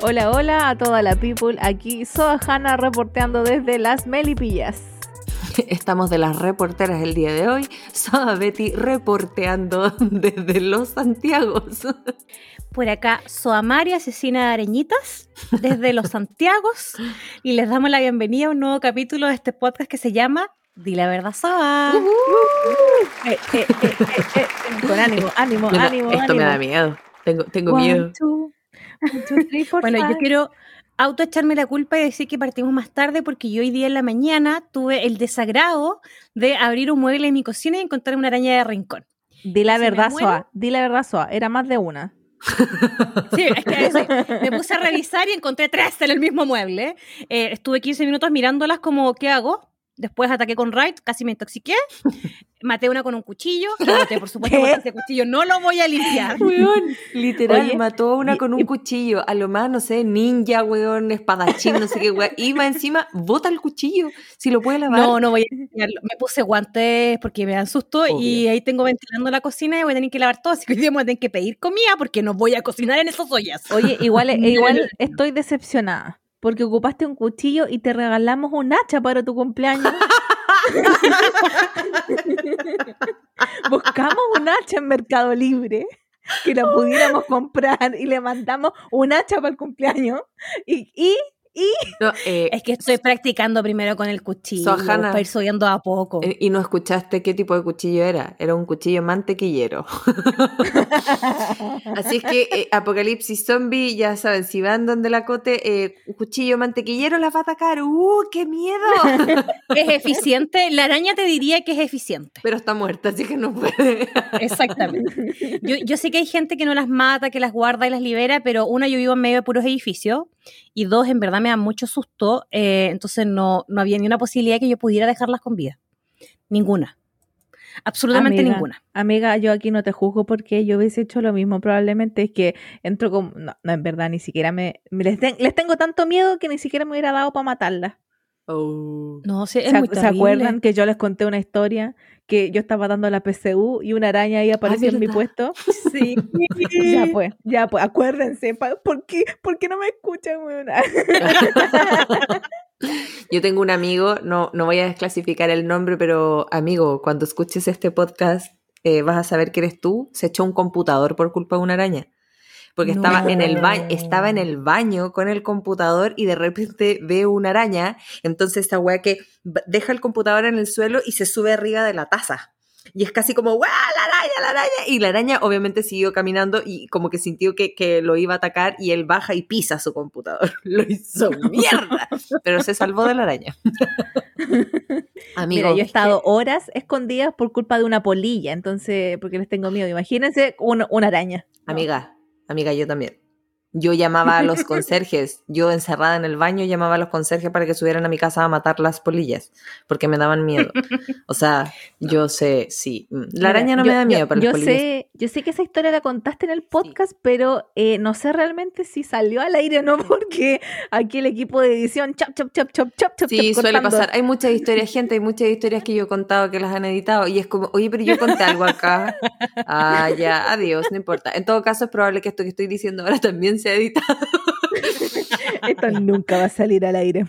Hola, hola a toda la people. Aquí Soa Hanna reporteando desde las Melipillas. Estamos de las reporteras el día de hoy. Soa Betty reporteando desde los Santiagos. Por acá, Soa María, asesina de areñitas, desde los Santiagos. Y les damos la bienvenida a un nuevo capítulo de este podcast que se llama Di la verdad, Soa. Eh, eh, eh, eh, eh, Con ánimo, ánimo, No, no, ánimo. esto me da miedo. Tengo, tengo One, miedo. two, Bueno, yo quiero autoecharme la culpa y decir que partimos más tarde porque yo hoy día en la mañana tuve el desagrado de abrir un mueble en mi cocina y encontrar una araña de rincón. Di la si verdad, muero- Soa. Di la verdad, Soa. Era más de una. Sí, es que eso, me puse a revisar y encontré tres en el mismo mueble. Eh, estuve 15 minutos mirándolas como, ¿qué hago? Después ataqué con Raid, casi me intoxiqué. Maté una con un cuchillo. Maté, por supuesto, ¿Qué? porque ese cuchillo no lo voy a limpiar. Weón, literal, Oye, mató a una y- con un y- cuchillo. A lo más, no sé, ninja, weón, espadachín, no sé qué, weón. Y más encima, bota el cuchillo. Si lo puede lavar. No, no voy a limpiarlo. Me puse guantes porque me dan susto y Obvio. ahí tengo ventilando la cocina y voy a tener que lavar todo. Así que hoy día me voy a tener que pedir comida porque no voy a cocinar en esas ollas. Oye, igual, igual estoy decepcionada. Porque ocupaste un cuchillo y te regalamos un hacha para tu cumpleaños. Buscamos un hacha en Mercado Libre que la pudiéramos comprar y le mandamos un hacha para el cumpleaños. Y, y, y No, eh, Es que estoy practicando primero con el cuchillo para ir subiendo a poco. eh, y no escuchaste qué tipo de cuchillo era. Era un cuchillo mantequillero. Así es que eh, Apocalipsis Zombie, ya saben, si van donde la cote, eh, un cuchillo mantequillero las va a atacar. ¡Uh, qué miedo! Es eficiente. La araña te diría que es eficiente. Pero está muerta, así que no puede. Exactamente. Yo, yo sé que hay gente que no las mata, que las guarda y las libera, pero una, yo vivo en medio de puros edificios y dos, en verdad me da mucho susto. eh, entonces no, no había ni una posibilidad que yo pudiera dejarlas con vida. Ninguna. Absolutamente Amiga, ninguna. Amiga, yo aquí no te juzgo porque yo hubiese hecho lo mismo. Probablemente es que entro con. No, no, en verdad, ni siquiera me. me les, ten- les tengo tanto miedo que ni siquiera me hubiera dado para matarla. Oh. No, sí, es ¿Se, muy ¿se terrible. acuerdan que yo les conté una historia que yo estaba dando la PCU y una araña ahí apareció en mi puesto? Sí. ya pues, ya pues, acuérdense. ¿Por qué, ¿Por qué no me escuchan? Yo tengo un amigo, no, no voy a desclasificar el nombre, pero amigo, cuando escuches este podcast eh, vas a saber que eres tú. Se echó un computador por culpa de una araña. Porque estaba, en el ba- No. estaba en el baño con el computador y de repente ve una araña. Entonces esta weá que deja el computador en el suelo y se sube arriba de la taza. Y es casi como, ¡guau! La araña, la araña. Y la araña obviamente siguió caminando y como que sintió que, que lo iba a atacar y él baja y pisa su computador. Lo hizo mierda. Pero se salvó de la araña. Amigo, Mira, yo he estado horas escondidas por culpa de una polilla, entonces, porque les tengo miedo. Imagínense una, una araña. No. amiga, amiga, yo también. Yo llamaba a los conserjes, yo encerrada en el baño llamaba a los conserjes para que subieran a mi casa a matar las polillas, porque me daban miedo. O sea, yo sé, sí. mm, La araña no yo- me da miedo, yo, pero yo las polillas. sé, yo sé que esa historia la contaste en el podcast, pero eh, no sé realmente si salió al aire o no, porque aquí el equipo de edición, chop, chop, chop, chop, chop, chop, Sí, chop, suele cortando. pasar. Hay muchas historias, gente, hay muchas historias que yo he contado que las han editado y es como, oye, pero yo conté algo acá. Ah, ya, adiós, no importa. En todo caso, es probable que esto que estoy diciendo ahora también sea editado. Esto nunca va a salir al aire.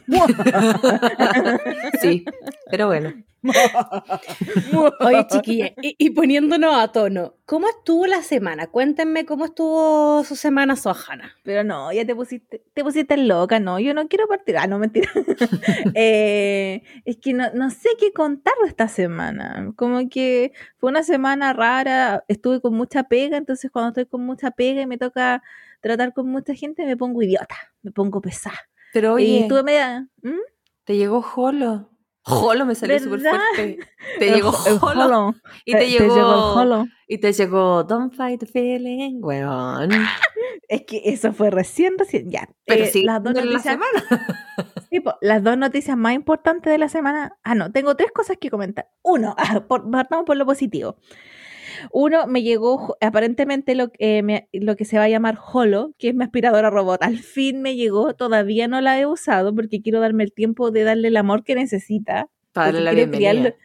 Sí, pero bueno. Oye, chiquilla, y, y poniéndonos a tono, ¿cómo estuvo la semana? Cuéntenme cómo estuvo su semana Sojana. Pero no, ya te pusiste, te pusiste loca, no, yo no quiero partir. Ah, no, mentira. Eh, es que no, no sé qué contar esta semana. Como que fue una semana rara, estuve con mucha pega, entonces cuando estoy con mucha pega y me toca tratar con mucha gente, me pongo idiota, me pongo pesada. Pero y oye, estuve media... ¿Mm? te llegó Jolo. Jolo me salió súper fuerte. Te El llegó el Jolo. holo. Y te, Eh, llegó, el holo. Y te llegó Don't fight the feeling, weón. Es que eso fue recién, recién, ya. Pero Eh, sí, las dos en la noticias semana. Sí, po, las dos noticias más importantes de la semana. Ah, no, tengo tres cosas que comentar. Uno, ah, por, partamos por lo positivo. Uno, me llegó aparentemente lo, eh, me- lo que se va a llamar Holo, que es mi aspiradora robot. Al fin me llegó, todavía no la he usado porque quiero darme el tiempo de darle el amor que necesita. Para darle la bienvenida. criarlo-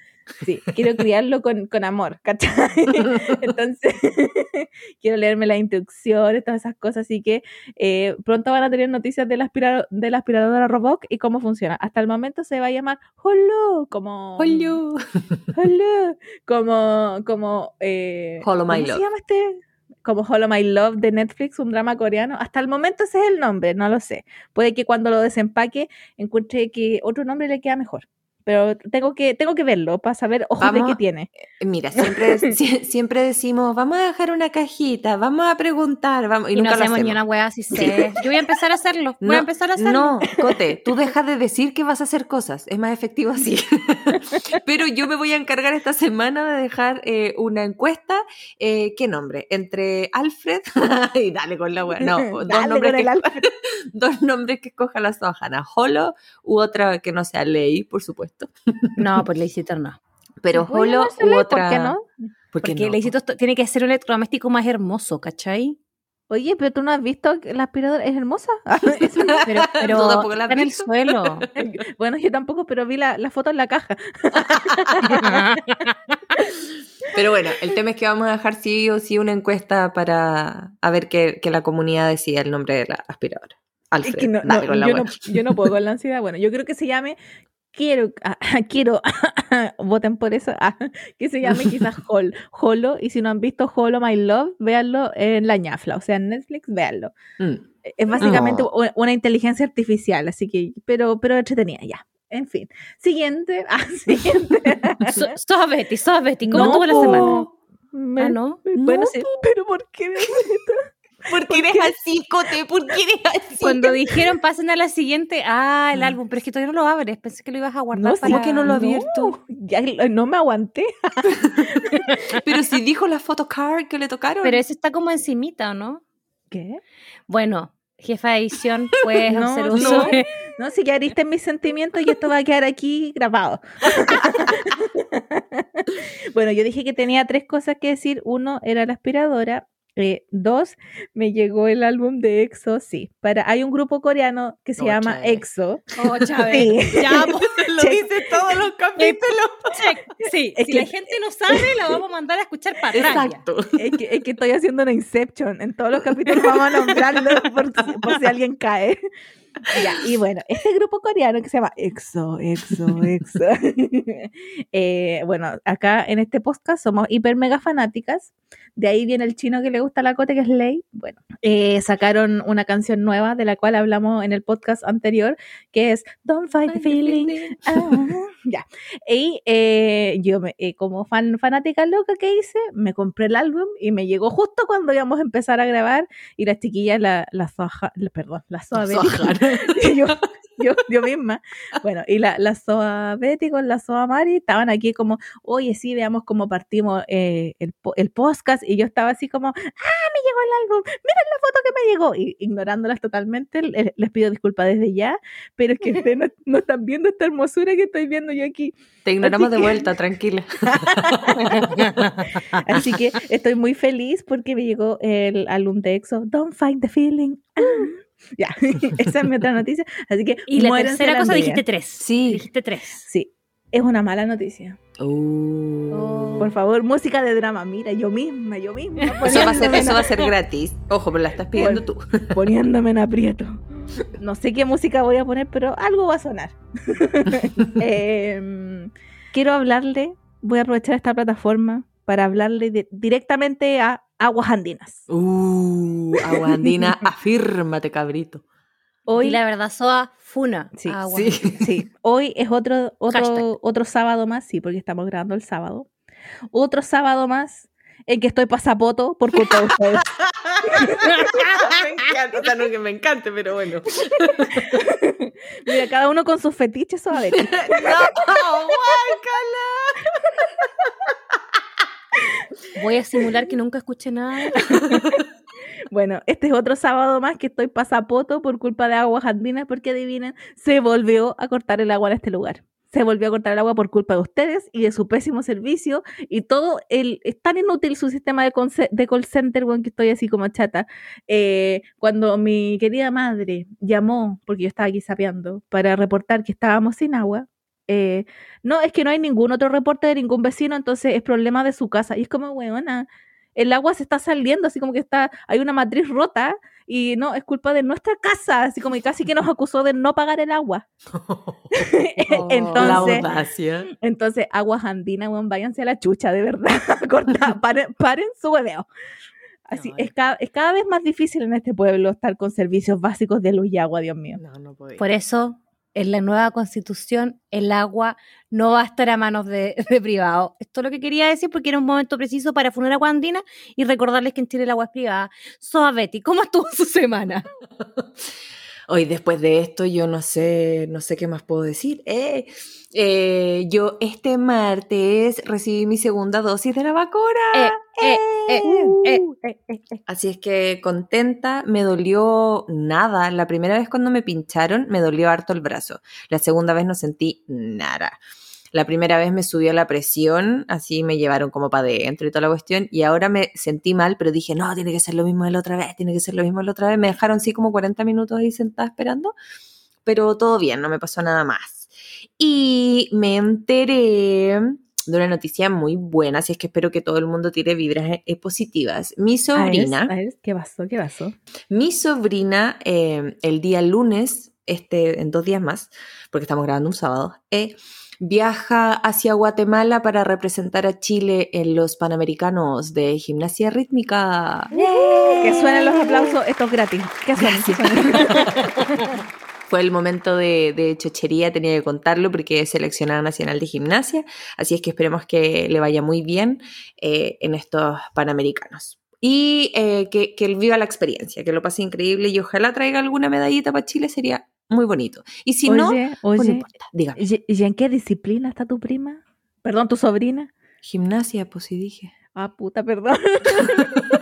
Sí, quiero criarlo con, con amor, ¿cachai? Entonces, quiero leerme las instrucciones, todas esas cosas, así que eh, pronto van a tener noticias de la, aspira- de la aspiradora Roboc y cómo funciona. Hasta el momento se va a llamar Holo, como... Holo. Holo, como... como eh, Holo My ¿Cómo Love. se llama este? Como Hollow My Love de Netflix, un drama coreano. Hasta el momento ese es el nombre, no lo sé. Puede que cuando lo desempaque encuentre que otro nombre le queda mejor. Pero tengo que, tengo que verlo para saber, ojo, de Vamos qué a- tiene. Mira, siempre, sie- siempre decimos, vamos a dejar una cajita, vamos a preguntar, vamos, y, Y, no lo hacemos ni una wea así sé. Yo voy a empezar a hacerlo. Voy a empezar a hacerlo. No, Cote, tú dejas de decir que vas a hacer cosas. Es más efectivo así. Pero yo me voy a encargar esta semana de dejar eh, una encuesta. eh, ¿Qué nombre? Entre Alfred y dale con la wea. No, dos Dale nombres, con que, dos nombres que escoja la Sohana. Holo u otra que no sea Ley, por supuesto. No, pues Leicester no. Pero Holo u ¿por otra. qué no? ¿Por qué Porque no? Leicester to- tiene que ser un electrodoméstico más hermoso, ¿cachai? Oye, pero tú no has visto que la aspiradora es hermosa. Eso no- Pero, pero Tú tampoco la has está en el visto. suelo. bueno, yo tampoco, pero vi la, la foto en la caja. Pero bueno, el tema es que vamos a dejar sí o sí una encuesta para a ver que, que la comunidad decida el nombre de la aspiradora. Alfred, Es que no, no, no, yo no puedo con la ansiedad. Bueno, yo creo que se llame Quiero, ah, quiero, voten por eso, ah, que se llame quizás Hol, Holo, y si no han visto Holo My Love, véanlo en la ñafla, o sea, en Netflix, véanlo. Mm. Es básicamente una inteligencia artificial, así que, pero, pero entretenida ya. En fin. Siguiente, ah, siguiente. So- Sos Betty, sos Betty. ¿Cómo No, estuvo la semana? Me- Ah, no. Bueno, No, sí, pero ¿por qué? me? ¿Por qué eres así, Cote? ¿Por qué eres así? Cuando dijeron pasen a la siguiente, ah, el Mm. álbum, pero es que todavía no lo abres, pensé que lo ibas a guardar No, para... ¿cómo que no lo abierto? Ya no me aguanté. Pero si dijo la photocard que le tocaron. Pero ese está como encimita, ¿o no? ¿Qué? Bueno, jefa de edición, puedes No, hacer no. uso de- No, si ya heriste en mis sentimientos y esto va a quedar aquí grabado. bueno, yo dije que tenía tres cosas que decir. Uno era la aspiradora. Eh, dos, me llegó el álbum de EXO, sí. Para, hay un grupo coreano que se Oh, llama Chávez. EXO. Oh, Chávez. Sí. Ya, lo Check. dice todos los capítulos. check. Sí, Es si que- la gente no sabe, la vamos a mandar a escuchar para atrás. Exacto. Es que, es que estoy haciendo una Inception. En todos los capítulos vamos a nombrarlo por, por si alguien cae. Ya, y bueno, este grupo coreano que se llama EXO, EXO, EXO. eh, bueno, acá en este podcast somos hiper mega fanáticas. De ahí viene el chino que le gusta la cote, que es Lei. Bueno, eh, sacaron una canción nueva de la cual hablamos en el podcast anterior, que es Don't Fight the Feeling. Ah, ya. Y eh, yo, me- eh, como fan fanática loca que hice, me compré el álbum y me llegó justo cuando íbamos a empezar a grabar y las chiquillas, la, la, Soja- la- perdón, la Betty, y yo, yo, yo misma, bueno, y la, la Soa Betty con la Soa Mari estaban aquí como, oye, sí, veamos cómo partimos eh, el, el podcast y yo estaba así como, ah, me llegó el álbum, miren la foto que me llegó, y ignorándolas totalmente, le- les pido disculpas desde ya, pero es que ustedes no, no están viendo esta hermosura que estoy viendo yo aquí. Te ignoramos de que- vuelta, tranquila. Así que estoy muy feliz porque me llegó el álbum de EXO, Don't Fight the Feeling. Ah. Ya, esa es mi otra noticia. Así que Y la tercera la cosa envidia. dijiste tres. Sí. Dijiste tres. Sí, es una mala noticia. Uh. Por favor, música de drama. Mira, yo misma, yo misma. Eso va, a ser, eso va a ser gratis. Ojo, pero la estás pidiendo tú. poniéndome en aprieto. No sé qué música voy a poner, pero algo va a sonar. Em, quiero hablarle, voy a aprovechar esta plataforma para hablarle de- directamente a Aguas Andinas. Uh, agua andina, afírmate, cabrito. Hoy, Y la verdad, Soa, Funa. Sí, Agua. Sí. sí, hoy es otro, otro, otro sábado más, sí, porque estamos grabando el sábado. Otro sábado más en que estoy pasapoto por culpa de ustedes. me encanta, o sea, no que me encante, pero bueno. Mira, cada uno con sus fetiches, a ver. No, guácala. Voy a simular que nunca escuché nada. Bueno, este es otro sábado más que estoy pasapoto por culpa de aguas andinas, porque adivinen, se volvió a cortar el agua en este lugar. Se volvió a cortar el agua por culpa de ustedes y de su pésimo servicio y todo el es tan inútil su sistema de, de call center, weón, que estoy así como chata. Eh, cuando mi querida madre llamó, porque yo estaba aquí sapeando, para reportar que estábamos sin agua, eh, no, es que no hay ningún otro reporte de ningún vecino, entonces es problema de su casa. Y es como, weona, el agua se está saliendo, así como que está, hay una matriz rota y no, es culpa de nuestra casa, así como que casi que nos acusó de no pagar el agua. La entonces, audacia. entonces, aguas andinas, weón, váyanse a la chucha, de verdad. Corta, paren, paren su hueveo. Así, No, es, cada, es cada vez más difícil en este pueblo estar con servicios básicos de luz y agua, Dios mío. No, no. Por eso, en la nueva constitución, el agua no va a estar a manos de, de privados. Esto es lo que quería decir porque era un momento preciso para funar agua andina y recordarles que en Chile el agua es privada. Soa Betty, ¿cómo estuvo su semana? Hoy después de esto yo no sé, no sé qué más puedo decir. Eh, eh, yo este martes recibí mi segunda dosis de la vacuna. Eh, eh, eh, eh. Uh, eh, eh, eh. Así es que contenta, me dolió nada. La primera vez cuando me pincharon me dolió harto el brazo. La segunda vez no sentí nada. La primera vez me subió la presión, así me llevaron como para adentro y toda la cuestión. Y ahora me sentí mal, pero dije, no, tiene que ser lo mismo de la otra vez, tiene que ser lo mismo de la otra vez. Me dejaron así como 40 minutos ahí sentada esperando, pero todo bien, no me pasó nada más. Y me enteré de una noticia muy buena, así es que espero que todo el mundo tire vibras eh, positivas. Mi A ver, sobrina... a ver, ¿Qué pasó? ¿Qué pasó? Mi sobrina, eh, el día lunes, este, en dos días más, porque estamos grabando un sábado, eh, viaja hacia Guatemala para representar a Chile en los Panamericanos de Gimnasia Rítmica. Que suenen los aplausos, esto es gratis. Que suenen. Fue el momento de, de chochería, tenía que contarlo porque es seleccionada nacional de gimnasia, así es que esperemos que le vaya muy bien eh, en estos Panamericanos. Y eh, que, que él viva la experiencia, que lo pase increíble y ojalá traiga alguna medallita para Chile, sería muy bonito. Y si no, Oye, pues no importa, dígame. ¿y y en qué disciplina está tu prima? Perdón, tu sobrina. Gimnasia, pues sí dije. Ah, puta, perdón.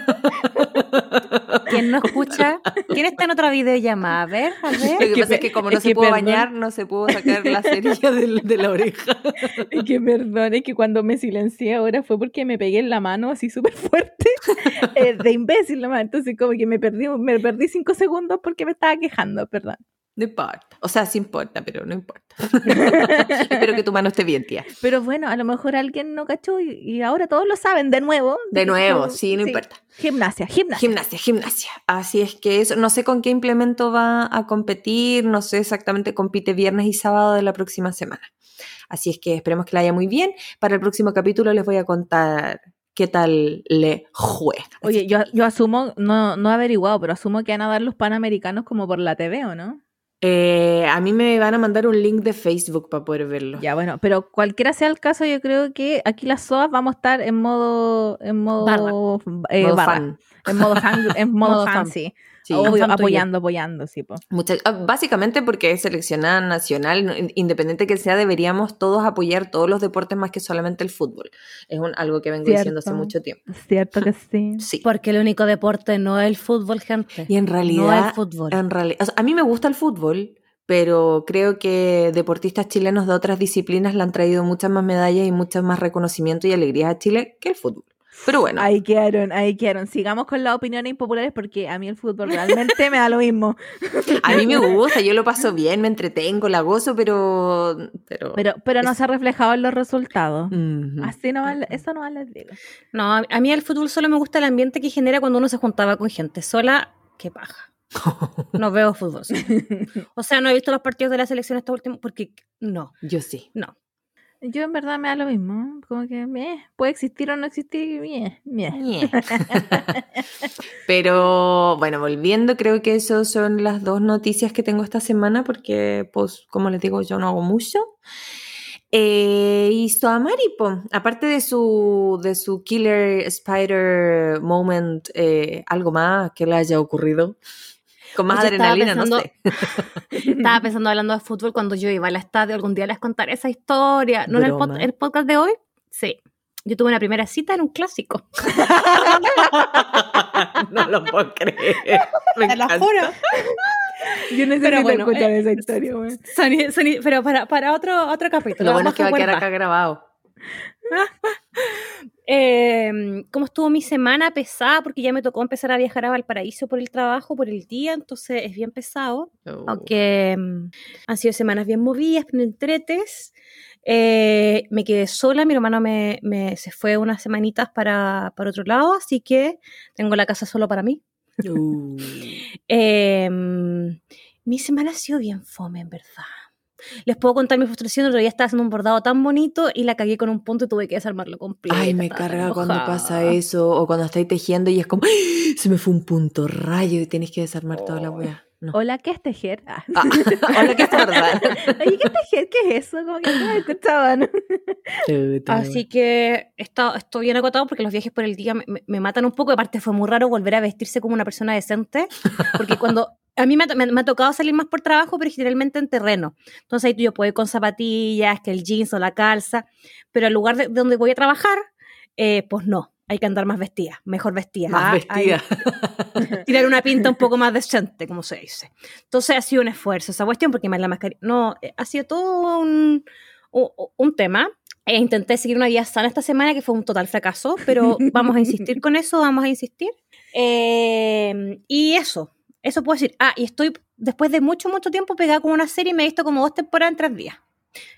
¿Quién no escucha? ¿Quién está en otra videollamada? A ver, a Lo ver. que que pasa es que como no es se pudo bañar, no se pudo sacar la cerilla de, de la oreja. Es que perdón, es que cuando me silencié ahora fue porque me pegué en la mano así súper fuerte, eh, de imbécil nomás. Entonces como que me perdí, me perdí cinco segundos porque me estaba quejando, perdón. No importa. O sea, sí importa, pero no importa. Espero que tu mano esté bien, tía. Pero bueno, a lo mejor alguien no cachó y, y ahora todos lo saben de nuevo. De nuevo, sí, no importa. Gimnasia, gimnasia. Gimnasia, gimnasia. Así es que eso, no sé con qué implemento va a competir, no sé exactamente, compite viernes y sábado de la próxima semana. Así es que esperemos que la haya muy bien. Para el próximo capítulo les voy a contar qué tal le fue. Así Oye, yo, yo asumo, no, no he averiguado, pero asumo que van a dar los panamericanos como por la TV, ¿o no? Eh, a mí me van a mandar un link de Facebook para poder verlo. Ya, bueno, pero cualquiera sea el caso, yo creo que aquí las SOAS vamos a estar en modo, en modo, eh, Modo barra. fan. en modo fan, en modo, Modo fan, fan. Sí. Obvio, apoyando, apoyando, sí, po. Mucha- ah, básicamente porque es seleccionada nacional, independiente que sea, deberíamos todos apoyar todos los deportes más que solamente el fútbol. Es un- algo que vengo diciendo hace Cierto. mucho tiempo. Cierto que sí. Sí. Porque el único deporte no es el fútbol, gente. Y en No realidad, el fútbol. en realidad, o sea, a mí me gusta el fútbol, pero creo que deportistas chilenos de otras disciplinas le han traído muchas más medallas y muchas más reconocimiento y alegrías a Chile que el fútbol. Pero bueno, Ahí quedaron, ahí quedaron. Sigamos con las opiniones impopulares porque a mí el fútbol realmente me da lo mismo. a mí me gusta, yo lo paso bien, me entretengo, la gozo, pero... Pero, Pero, pero no se ha reflejado en los resultados. Ujú. Así no eso no les digo. No, a mí el fútbol solo me gusta el ambiente que genera cuando uno se juntaba con gente sola. Qué paja. No veo fútbol. sola. O sea, no he visto los partidos de la selección esta última porque no, Yo sí. no. Yo en verdad me da lo mismo. Como que meh, puede existir o no existir. meh, meh. Pero bueno, volviendo, creo que esas son las dos noticias que tengo esta semana porque, pues, como les digo, yo no hago mucho. Eh, y Soamari, aparte de su, de su Killer Spider Moment, eh, algo más que le haya ocurrido. Con más Oye, estaba adrenalina, no sé. Estaba pensando hablando de fútbol cuando yo iba al estadio. Algún día les contaré esa historia. ¿No en el, pod- Broma. el podcast de hoy? Sí. Yo tuve una primera cita en un clásico. no lo puedo creer. Me Te lo encanta. juro. Yo necesito Pero bueno, escuchar eh, esa historia, güey. Pero para, para otro, otro capítulo. Lo bueno es que va a quedar acá grabado. Eh, ¿Cómo estuvo mi semana? Pesada, porque ya me tocó empezar a viajar a Valparaíso por el trabajo, por el día, entonces es bien pesado. Oh. Aunque mm, han sido semanas bien movidas, bien entretes. Eh, me quedé sola, mi hermano me, me- se fue unas semanitas para, para otro lado, así que tengo la casa solo para mí. Uh. Eh, mi semana ha sido bien fome, en verdad. Les puedo contar mi frustración, el otro día estaba haciendo un bordado tan bonito y la cagué con un punto y tuve que desarmarlo completo. Ay, me carga cuando pasa eso, o cuando estáis tejiendo y es como, ¡Ah! se me fue un punto rayo y tienes que desarmar toda la Oh. No. Hola, ¿qué es tejer? Ah. Ah, hola, que es verdad. Oye, ¿qué es tejer? ¿Qué es eso? Como que no me escuchaban. Así que está, estoy bien acotado porque los viajes por el día me, matan un poco. Aparte fue muy raro volver a vestirse como una persona decente. Porque cuando... A mí me, ha- me- me ha tocado salir más por trabajo, pero generalmente en terreno. Entonces ahí yo puedo ir con zapatillas, que el jeans o la calza. Pero al lugar de, de donde voy a trabajar, eh, pues no. Hay que andar más vestida, mejor vestida. Más Ah, vestida. hay- tirar una pinta un poco más decente, como se dice. Entonces ha sido un esfuerzo esa cuestión, porque más la mascarilla. No, eh, ha sido todo un, un, un tema. E intenté seguir una vida sana esta semana, que fue un total fracaso, pero vamos a insistir con eso, vamos a insistir. Eh, y eso, eso puedo decir. Ah, y estoy, después de mucho, mucho tiempo, pegada con una serie y me he visto como dos temporadas en tres días.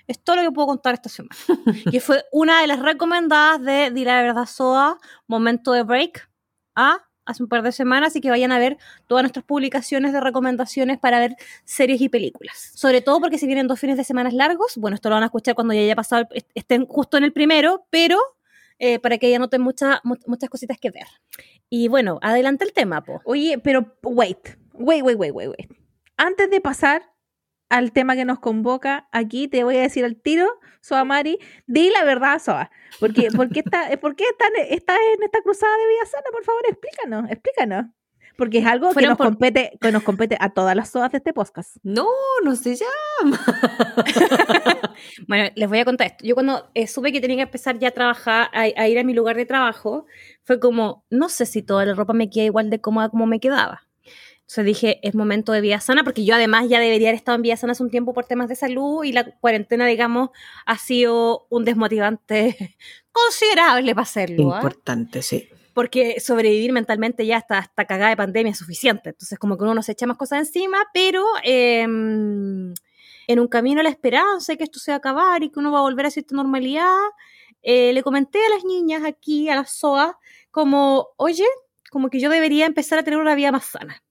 Es todo lo que puedo contar esta semana. que fue una de las recomendadas de Di la Verdad Soa, Momento de Break, a hace un par de semanas, así que vayan a ver todas nuestras publicaciones de recomendaciones para ver series y películas. Sobre todo porque si vienen dos fines de semana largos, bueno, esto lo van a escuchar cuando ya haya pasado, estén justo en el primero, pero eh, para que ya noten mucha- mu- muchas cositas que ver. Y bueno, adelante el tema, po. Oye, pero wait, wait, wait, wait, wait, wait. Antes de pasar al tema que nos convoca, aquí te voy a decir al tiro, Soa Mari, di la verdad, Soa. Porque, porque está, ¿Por qué estás está en esta cruzada de vida sana? Por favor, explícanos, explícanos. Porque es algo que nos, por- compete, que nos compete a todas las Soas de este podcast. No, no se llama. Bueno, les voy a contar esto. Yo cuando eh, supe que tenía que empezar ya a trabajar, a, a ir a mi lugar de trabajo, fue como, no sé si toda la ropa me queda igual de cómoda como me quedaba. Entonces dije, es momento de vida sana, porque yo además ya debería haber estado en vida sana hace un tiempo por temas de salud y la cuarentena, digamos, ha sido un desmotivante considerable para hacerlo. ¿ah? Importante, sí. porque sobrevivir mentalmente ya hasta, hasta cagada de pandemia es suficiente. Entonces, como que uno no se echa más cosas encima, pero eh, en un camino a la esperanza de que esto se va a acabar y que uno va a volver a cierta normalidad, eh, le comenté a las niñas aquí, a las SOA, como, oye, como que yo debería empezar a tener una vida más sana.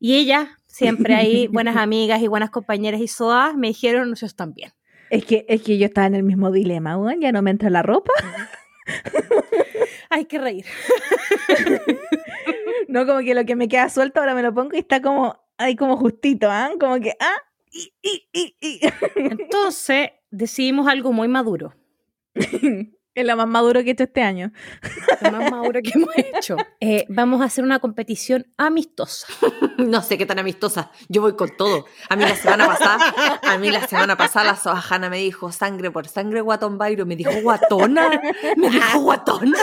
Y ellas, siempre ahí, buenas amigas y buenas compañeras y SOA, me dijeron, nosotros también. Es que, es que yo estaba en el mismo dilema, weón, ya no me entra la ropa. Hay que reír. No, como que lo que me queda suelto ahora me lo pongo y está como, ahí como justito, ¿ah? Como que, ah, y, y, y, y. Entonces, decidimos algo muy maduro. es lo más maduro que he hecho este año. lo más maduro que hemos hecho. Eh, vamos a hacer una competición amistosa. No sé qué tan amistosa. Yo voy con todo. A mí la semana pasada, a mí la semana pasada la Soajana me dijo sangre por sangre, guatón Bairo. Me dijo guatona. Me dijo guatona.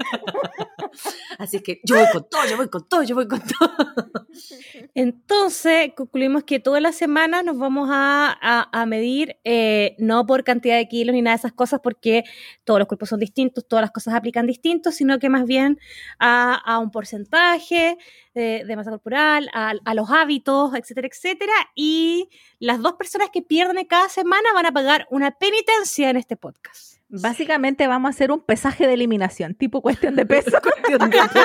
Así que yo voy con todo, yo voy con todo, yo voy con todo. Entonces, concluimos que toda la semana nos vamos a, a- a medir, eh, no por cantidad de kilos ni nada de esas cosas, porque todos los cuerpos son distintos, todas las cosas aplican distintos, sino que más bien a, a un porcentaje de, de masa corporal, a, a los hábitos, etcétera, etcétera. Y las dos personas que pierden cada semana van a pagar una penitencia en este podcast. Básicamente vamos a hacer un pesaje de eliminación, tipo cuestión de peso. Cuestión de peso.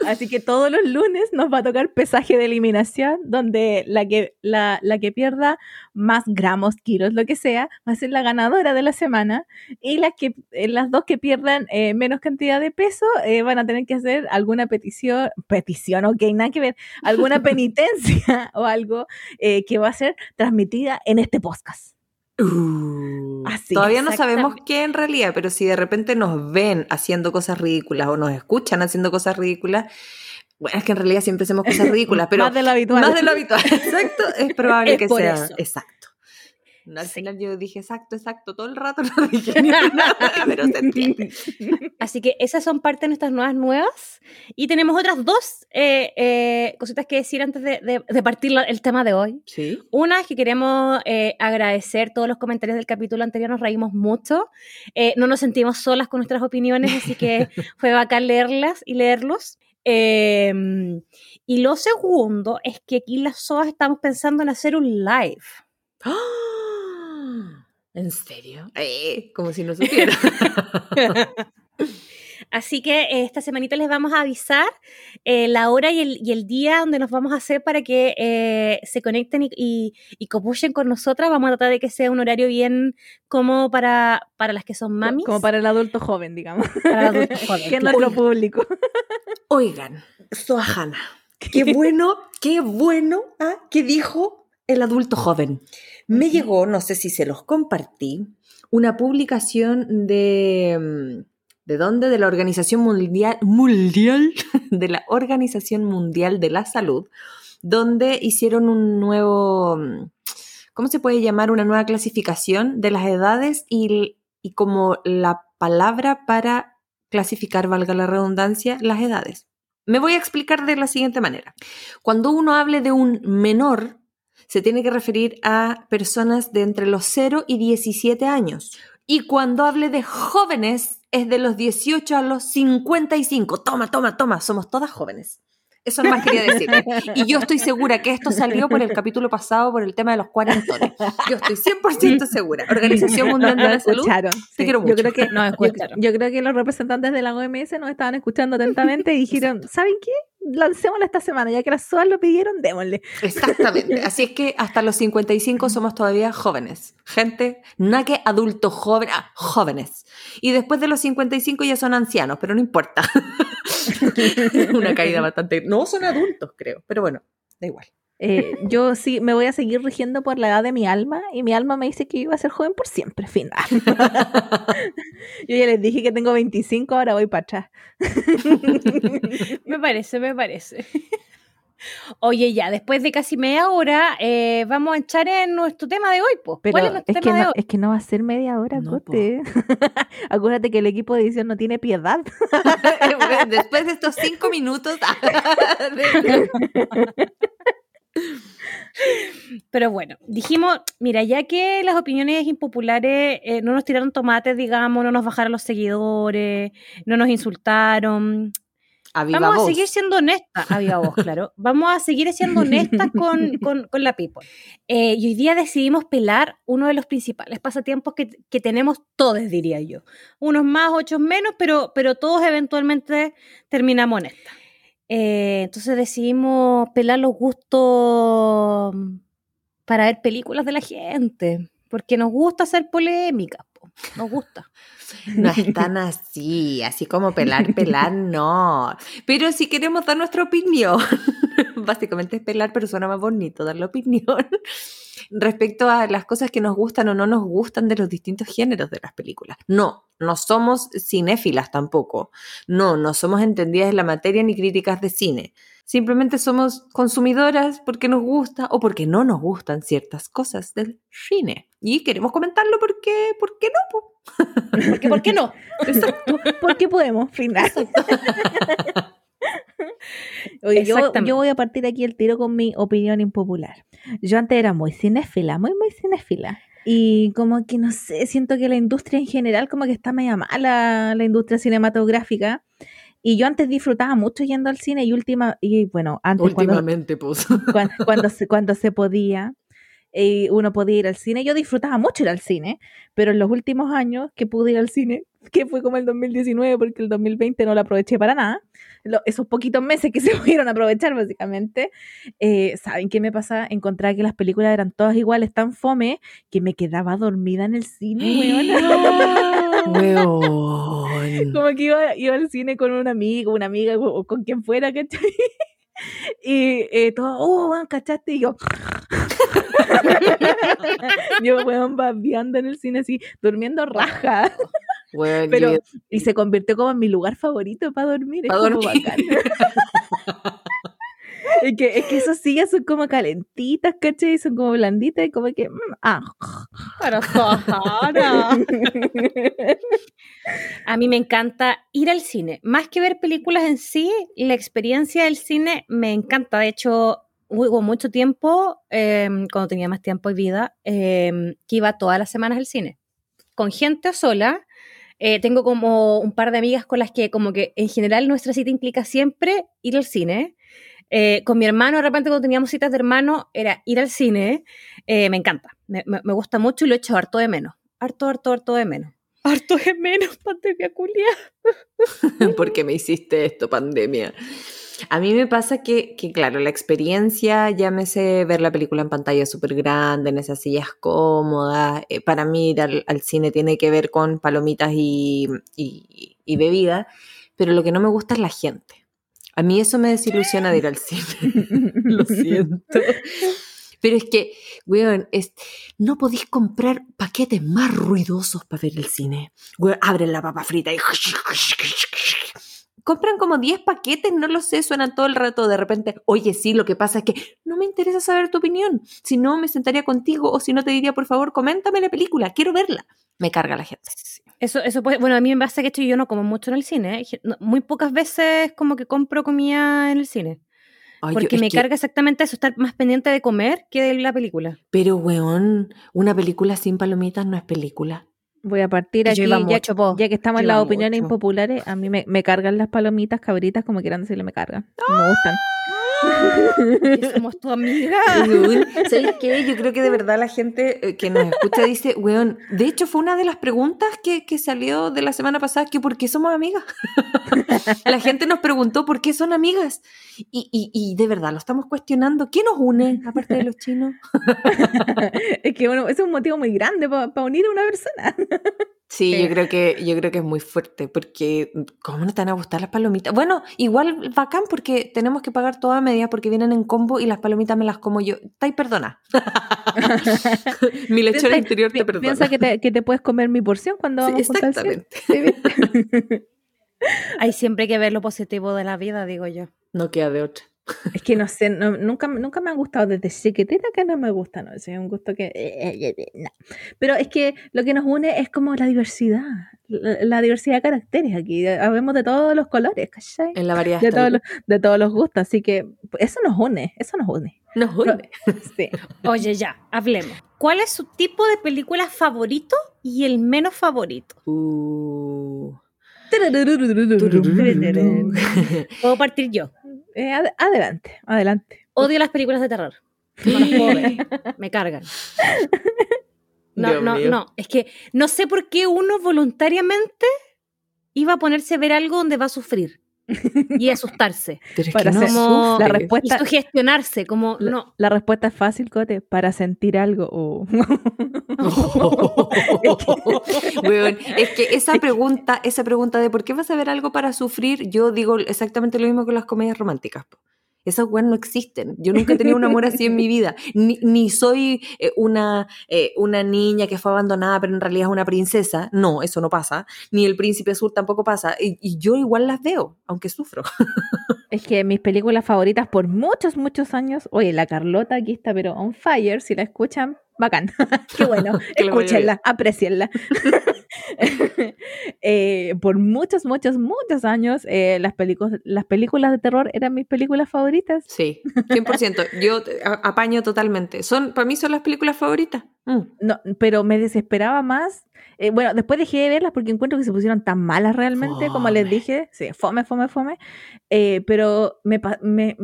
Así que todos los lunes nos va a tocar pesaje de eliminación, donde la que, la, la que pierda más gramos, kilos, lo que sea, va a ser la ganadora de la semana. Y las, que, eh, las dos que pierdan eh, menos cantidad de peso eh, van a tener que hacer alguna petición, petición, ok, nada que ver, alguna penitencia o algo eh, que va a ser transmitida en este podcast. Uh, Así, Todavía no sabemos qué en realidad, pero si de repente nos ven haciendo cosas ridículas o nos escuchan haciendo cosas ridículas, bueno, es que en realidad siempre hacemos cosas ridículas, pero más de lo habitual. más de lo habitual, exacto, es probable Es que por sea eso. exacto. Al Sí. final yo dije exacto, exacto, todo el rato no dije nada, pero se entiende. Así que esas son parte de nuestras nuevas nuevas. Y tenemos otras dos eh, eh, cositas que decir antes de, de- de partir la- el tema de hoy. Sí. Una es que queremos eh, agradecer todos los comentarios del capítulo anterior, nos reímos mucho. Eh, no nos sentimos solas con nuestras opiniones, así que fue bacán leerlas y leerlos. Eh, y lo segundo es que aquí las SOAS estamos pensando en hacer un live. ¡Ah! ¿En serio? Eh, como si no supiera. Así que esta semanita les vamos a avisar eh, la hora y el, y el día donde nos vamos a hacer para que eh, se conecten y, y, y copuchen con nosotras. Vamos a tratar de que sea un horario bien cómodo para, para las que son mamis. Como para el adulto joven, digamos. para adultos jóvenes, que es nuestro público. Oigan, Soajana, qué bueno, qué bueno ah, que dijo el adulto joven. Me llegó, no sé si se los compartí, una publicación de... mm, ¿De dónde? De la Organización Mundial, Mundial, de la Organización Mundial de la Salud, donde hicieron un nuevo, mm, ¿cómo se puede llamar? Una nueva clasificación de las edades y, y como la palabra para clasificar, valga la redundancia, las edades. Me voy a explicar de la siguiente manera. Cuando uno hable de un menor, se tiene que referir a personas de entre los 0 y 17 años. Y cuando hable de jóvenes, es de los 18 a los 55. Toma, toma, toma, somos todas jóvenes. Eso nomás quería decirle. Y yo estoy segura que esto salió por el capítulo pasado, por el tema de los cuarentones. Yo estoy 100% segura. Organización Mundial de la Salud. escucharon. Te quiero Yo mucho. creo que Nos yo, escucharon. yo creo que los representantes de la OMS nos estaban escuchando atentamente y dijeron, ¿saben qué? Lancémosla esta semana, ya que las SOAS lo pidieron, démosle. Exactamente. Así es que hasta los 55 somos todavía jóvenes. Gente, no que adultos ah, jóvenes. Y después de los 55 ya son ancianos, pero no importa. Una caída bastante... No, son adultos, creo. Pero bueno, da igual. Eh, yo sí me voy a seguir rigiendo por la edad de mi alma y mi alma me dice que iba a ser joven por siempre, fin. yo ya les dije que tengo 25, ahora voy para atrás. Me parece, me parece. Oye, ya, después de casi media hora, eh, vamos a echar en nuestro tema de hoy, pues. Pero ¿Cuál es nuestro es que, tema de no, hoy? es que no va a ser media hora, No, Cote. Acuérdate que el equipo de edición no tiene piedad. Después de estos cinco minutos... Pero bueno, dijimos, mira, ya que las opiniones impopulares eh, no nos tiraron tomates, digamos, no nos bajaron los seguidores, no nos insultaron. A viva Vamos voz. a seguir siendo honestas, a viva voz, claro. Vamos a seguir siendo honestas con, con- con la people. Eh, y hoy día decidimos pelar uno de los principales pasatiempos que, que tenemos todos, diría yo. Unos más, otros menos, pero, pero todos eventualmente terminamos honestas. Eh, entonces decidimos pelar los gustos para ver películas de la gente, porque nos gusta hacer polémicas, po, nos gusta. No es tan así, así como pelar, pelar, no. Pero si queremos dar nuestra opinión, básicamente es pelar, pero suena más bonito dar la opinión respecto a las cosas que nos gustan o no nos gustan de los distintos géneros de las películas. No, no somos cinéfilas tampoco. No, no somos entendidas en la materia ni críticas de cine. Simplemente somos consumidoras porque nos gusta o porque no nos gustan ciertas cosas del cine. Y queremos comentarlo porque, ¿por qué no? po? Porque, ¿Por qué no? Porque podemos, final. Oye, yo, voy a partir aquí el tiro con mi opinión impopular. Yo antes era muy cinéfila, muy, muy cinéfila. Y como que no sé, siento que la industria en general como que está media mala, la industria cinematográfica. Y yo antes disfrutaba mucho yendo al cine y última, y bueno, antes cuando, Últimamente, pues. cuan- cuando, se, cuando se podía, eh, uno podía ir al cine. Yo disfrutaba mucho ir al cine, pero en los últimos años que pude ir al cine, que fue como el 2019, porque el 2020 no lo aproveché para nada, lo- esos poquitos meses que se pudieron aprovechar básicamente, eh, ¿saben qué me pasaba? Encontraba que las películas eran todas iguales, tan fome, que me quedaba dormida en el cine, weona. Weón. Como que iba, iba al cine con un amigo, una amiga o, o con quien fuera, ¿cachai? Y eh, todo, oh, weón, ¿cachaste? Y yo, yo, weón, babeando en el cine así, durmiendo raja. Pero, yo- y se convirtió como en mi lugar favorito para dormir. Es Pa' como dormir. bacán. Es que, es que esas sillas son como calentitas, ¿cachai? Son como blanditas y como que. mm, ah. Pero Sahara. A mí me encanta ir al cine. Más que ver películas en sí, la experiencia del cine me encanta. De hecho, hubo mucho tiempo, eh, cuando tenía más tiempo y vida, eh, que iba todas las semanas al cine. Con gente o sola. Eh, tengo como un par de amigas con las que como que en general nuestra cita implica siempre ir al cine. Eh, con mi hermano, de repente cuando teníamos citas de hermano, era ir al cine. Eh, me encanta, me, me- me gusta mucho y lo he hecho harto de menos. Harto, harto, harto de menos. Harto de menos, pandemia culia. ¿Por qué me hiciste esto, pandemia? A mí me pasa que, que, claro, la experiencia, llámese ver la película en pantalla súper grande, en esas sillas cómodas, eh, para mí ir al, cine tiene que ver con palomitas y, y, bebida, pero lo que no me gusta es la gente. A mí eso me desilusiona de ir al cine. Lo siento. Pero es que, weón, no podéis comprar paquetes más ruidosos para ver el cine. Weón, abren la papa frita y... Compran como 10 paquetes, no lo sé, suenan todo el rato. De repente, oye, sí, lo que pasa es que no me interesa saber tu opinión. Si no, me sentaría contigo o si no, te diría, por favor, coméntame la película, quiero verla. Me carga la gente. Eso, eso puede, bueno, a mí me pasa que esto yo no como mucho en el cine. ¿eh? Muy pocas veces como que compro comida en el cine. Ay, Porque me que- carga exactamente eso, estar más pendiente de comer que de la película. Pero, weón, una película sin palomitas no es película. Voy a partir aquí, ya, ya que estamos en las opiniones mucho. impopulares, a mí me, me cargan las palomitas, cabritas, como quieran decirle, me cargan. No me gustan. Somos tu amiga. ¿Sabes qué? Yo creo que de verdad la gente eh, que nos escucha dice, weón, de hecho fue una de las preguntas que, que salió de la semana pasada, que por qué somos amigas. la gente nos preguntó por qué son amigas. Y, y, y de verdad lo estamos cuestionando. ¿Qué nos une, aparte de los chinos? es que bueno, ese es un motivo muy grande para unir a una persona. Sí, yo creo que yo creo que es muy fuerte, porque ¿cómo no te van a gustar las palomitas? Bueno, igual bacán porque tenemos que pagar toda media porque vienen en combo y las palomitas me las como yo. Estáis perdona. Mi lechera Piensa- interior te perdona. Piensa que te, que te puedes comer mi porción cuando vamos exactamente. Hay siempre que ver lo positivo de la vida, digo yo. No queda de otra. Es que no sé, no- nunca, nunca me han gustado desde chiquitita que no me gusta, no sé, es un gusto que... eh, no. Pero es que lo que nos une es como la diversidad, la, la diversidad de caracteres aquí, habemos de todos los colores, ¿cachai? En la variedad De todos, los, de todos los gustos, así que eso nos une, eso nos une. Nos une. Sí. Oye, ya, hablemos. ¿Cuál es su tipo de película favorito y el menos favorito? Uh. Puedo partir yo. Eh, ad- adelante, adelante. Odio las películas de terror. No las puedo ver. Me cargan. No, Dios no, mío. no. Es que no sé por qué uno voluntariamente iba a ponerse a ver algo donde va a sufrir y asustarse Pero es Para que no como- la sufre. y respuesta, sugestionarse. Como, la, no. la respuesta es fácil, Cote, para sentir algo. oh. Es que esa pregunta, esa pregunta de por qué vas a ver algo para sufrir, yo digo exactamente lo mismo con las comedias románticas. Esas weas no existen. Yo nunca he tenido un amor así en mi vida. Ni, ni soy eh, una, eh, una niña que fue abandonada, pero en realidad es una princesa. No, eso no pasa. Ni el príncipe azul tampoco pasa. Y, y yo igual las veo, aunque sufro. Es que mis películas favoritas por muchos, muchos años. Oye, la Carlota aquí está, pero on fire. Si la escuchan, bacán. Qué bueno. Escúchenla, aprecienla. Eh, por muchos, muchos, muchos años, eh, las, películas las películas de terror eran mis películas favoritas. Sí, 100%. Yo apaño totalmente. Son, para mí son las películas favoritas. Mm. No, pero me desesperaba más. Eh, bueno, después dejé de verlas porque encuentro que se pusieron tan malas realmente, como les dije. Sí, fome, fome, fome. Eh, pero me, me,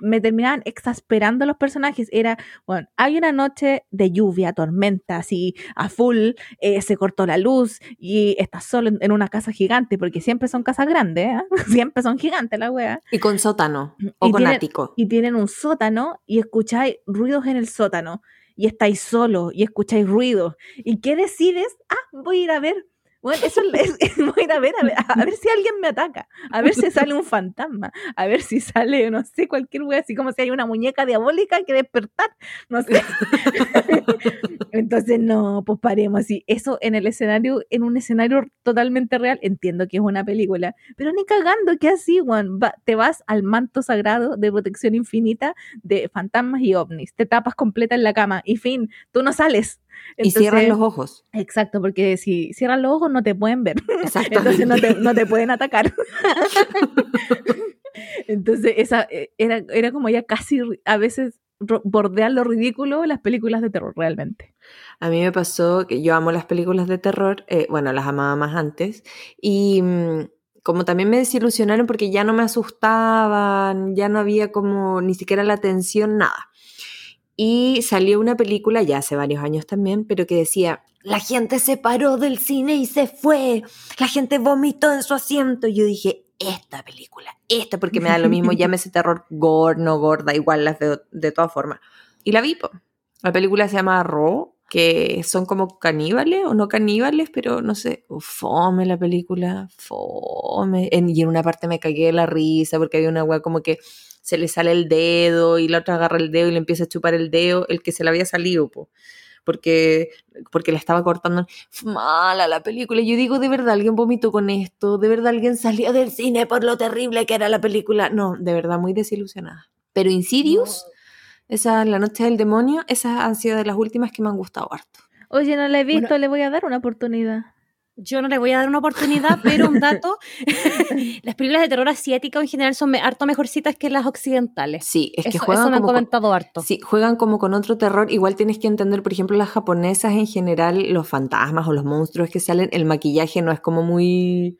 me, terminaban exasperando los personajes. Era, bueno, hay una noche de lluvia, tormenta, así a full, eh, se cortó la luz y estás solo en, en una casa gigante, porque siempre son casas grandes, ¿eh? siempre son gigantes la wea. Y con sótano o Y con tiene- ático. Y tienen un sótano y escucháis ruidos en el sótano y estáis solos y escucháis ruidos. ¿Y qué decides? Ah, voy a ir a ver. Bueno, eso es, es- voy a ir a ver, a ver, a ver si alguien me ataca, a ver si sale un fantasma, a ver si sale, no sé, cualquier wea, así como si hay una muñeca diabólica que despertar, no sé. Entonces, no, pues paremos. Y eso en el escenario, en un escenario totalmente real, entiendo que es una película, pero ni cagando que así, Juan, te vas al manto sagrado de protección infinita de fantasmas y ovnis, te tapas completa en la cama y fin, tú no sales. Y cierran los ojos. Exacto, porque si cierran los ojos no te pueden ver. Entonces no te, no te pueden atacar. Entonces, esa eh, era, era como ya casi a veces bordear lo ridículo las películas de terror, realmente. A mí me pasó que yo amo las películas de terror, eh, bueno, las amaba más antes, y mm, como también me desilusionaron porque ya no me asustaban, ya no había como ni siquiera la atención, nada. Y salió una película ya hace varios años también, pero que decía, la gente se paró del cine y se fue, la gente vomitó en su asiento. Y yo dije, esta película, esta, porque me da lo mismo, llámese terror gore, no gorda, igual las veo de todas formas. Y la vi, la película se llama Raw, que son como caníbales o no caníbales, pero no sé, fome la película, fome. y en una parte me cagué de la risa porque había una weá como que se le sale el dedo y la otra agarra el dedo y le empieza a chupar el dedo, el que se le había salido, po porque, porque le estaba cortando. Mala la película. Yo digo, de verdad, alguien vomitó con esto, de verdad, alguien salió del cine por lo terrible que era la película. No, de verdad, muy desilusionada. Pero Insidious, esa La Noche del Demonio, esas han sido de las últimas que me han gustado harto. Oye, no la he visto, le voy a dar una oportunidad yo no le voy a dar una oportunidad, pero un dato, las películas de terror asiáticas en general son harto mejorcitas que las occidentales. Sí, es que juegan me han comentado harto. Sí, juegan como con otro terror. Igual tienes que entender, por ejemplo, las japonesas en general, los fantasmas o los monstruos que salen, el maquillaje no es como muy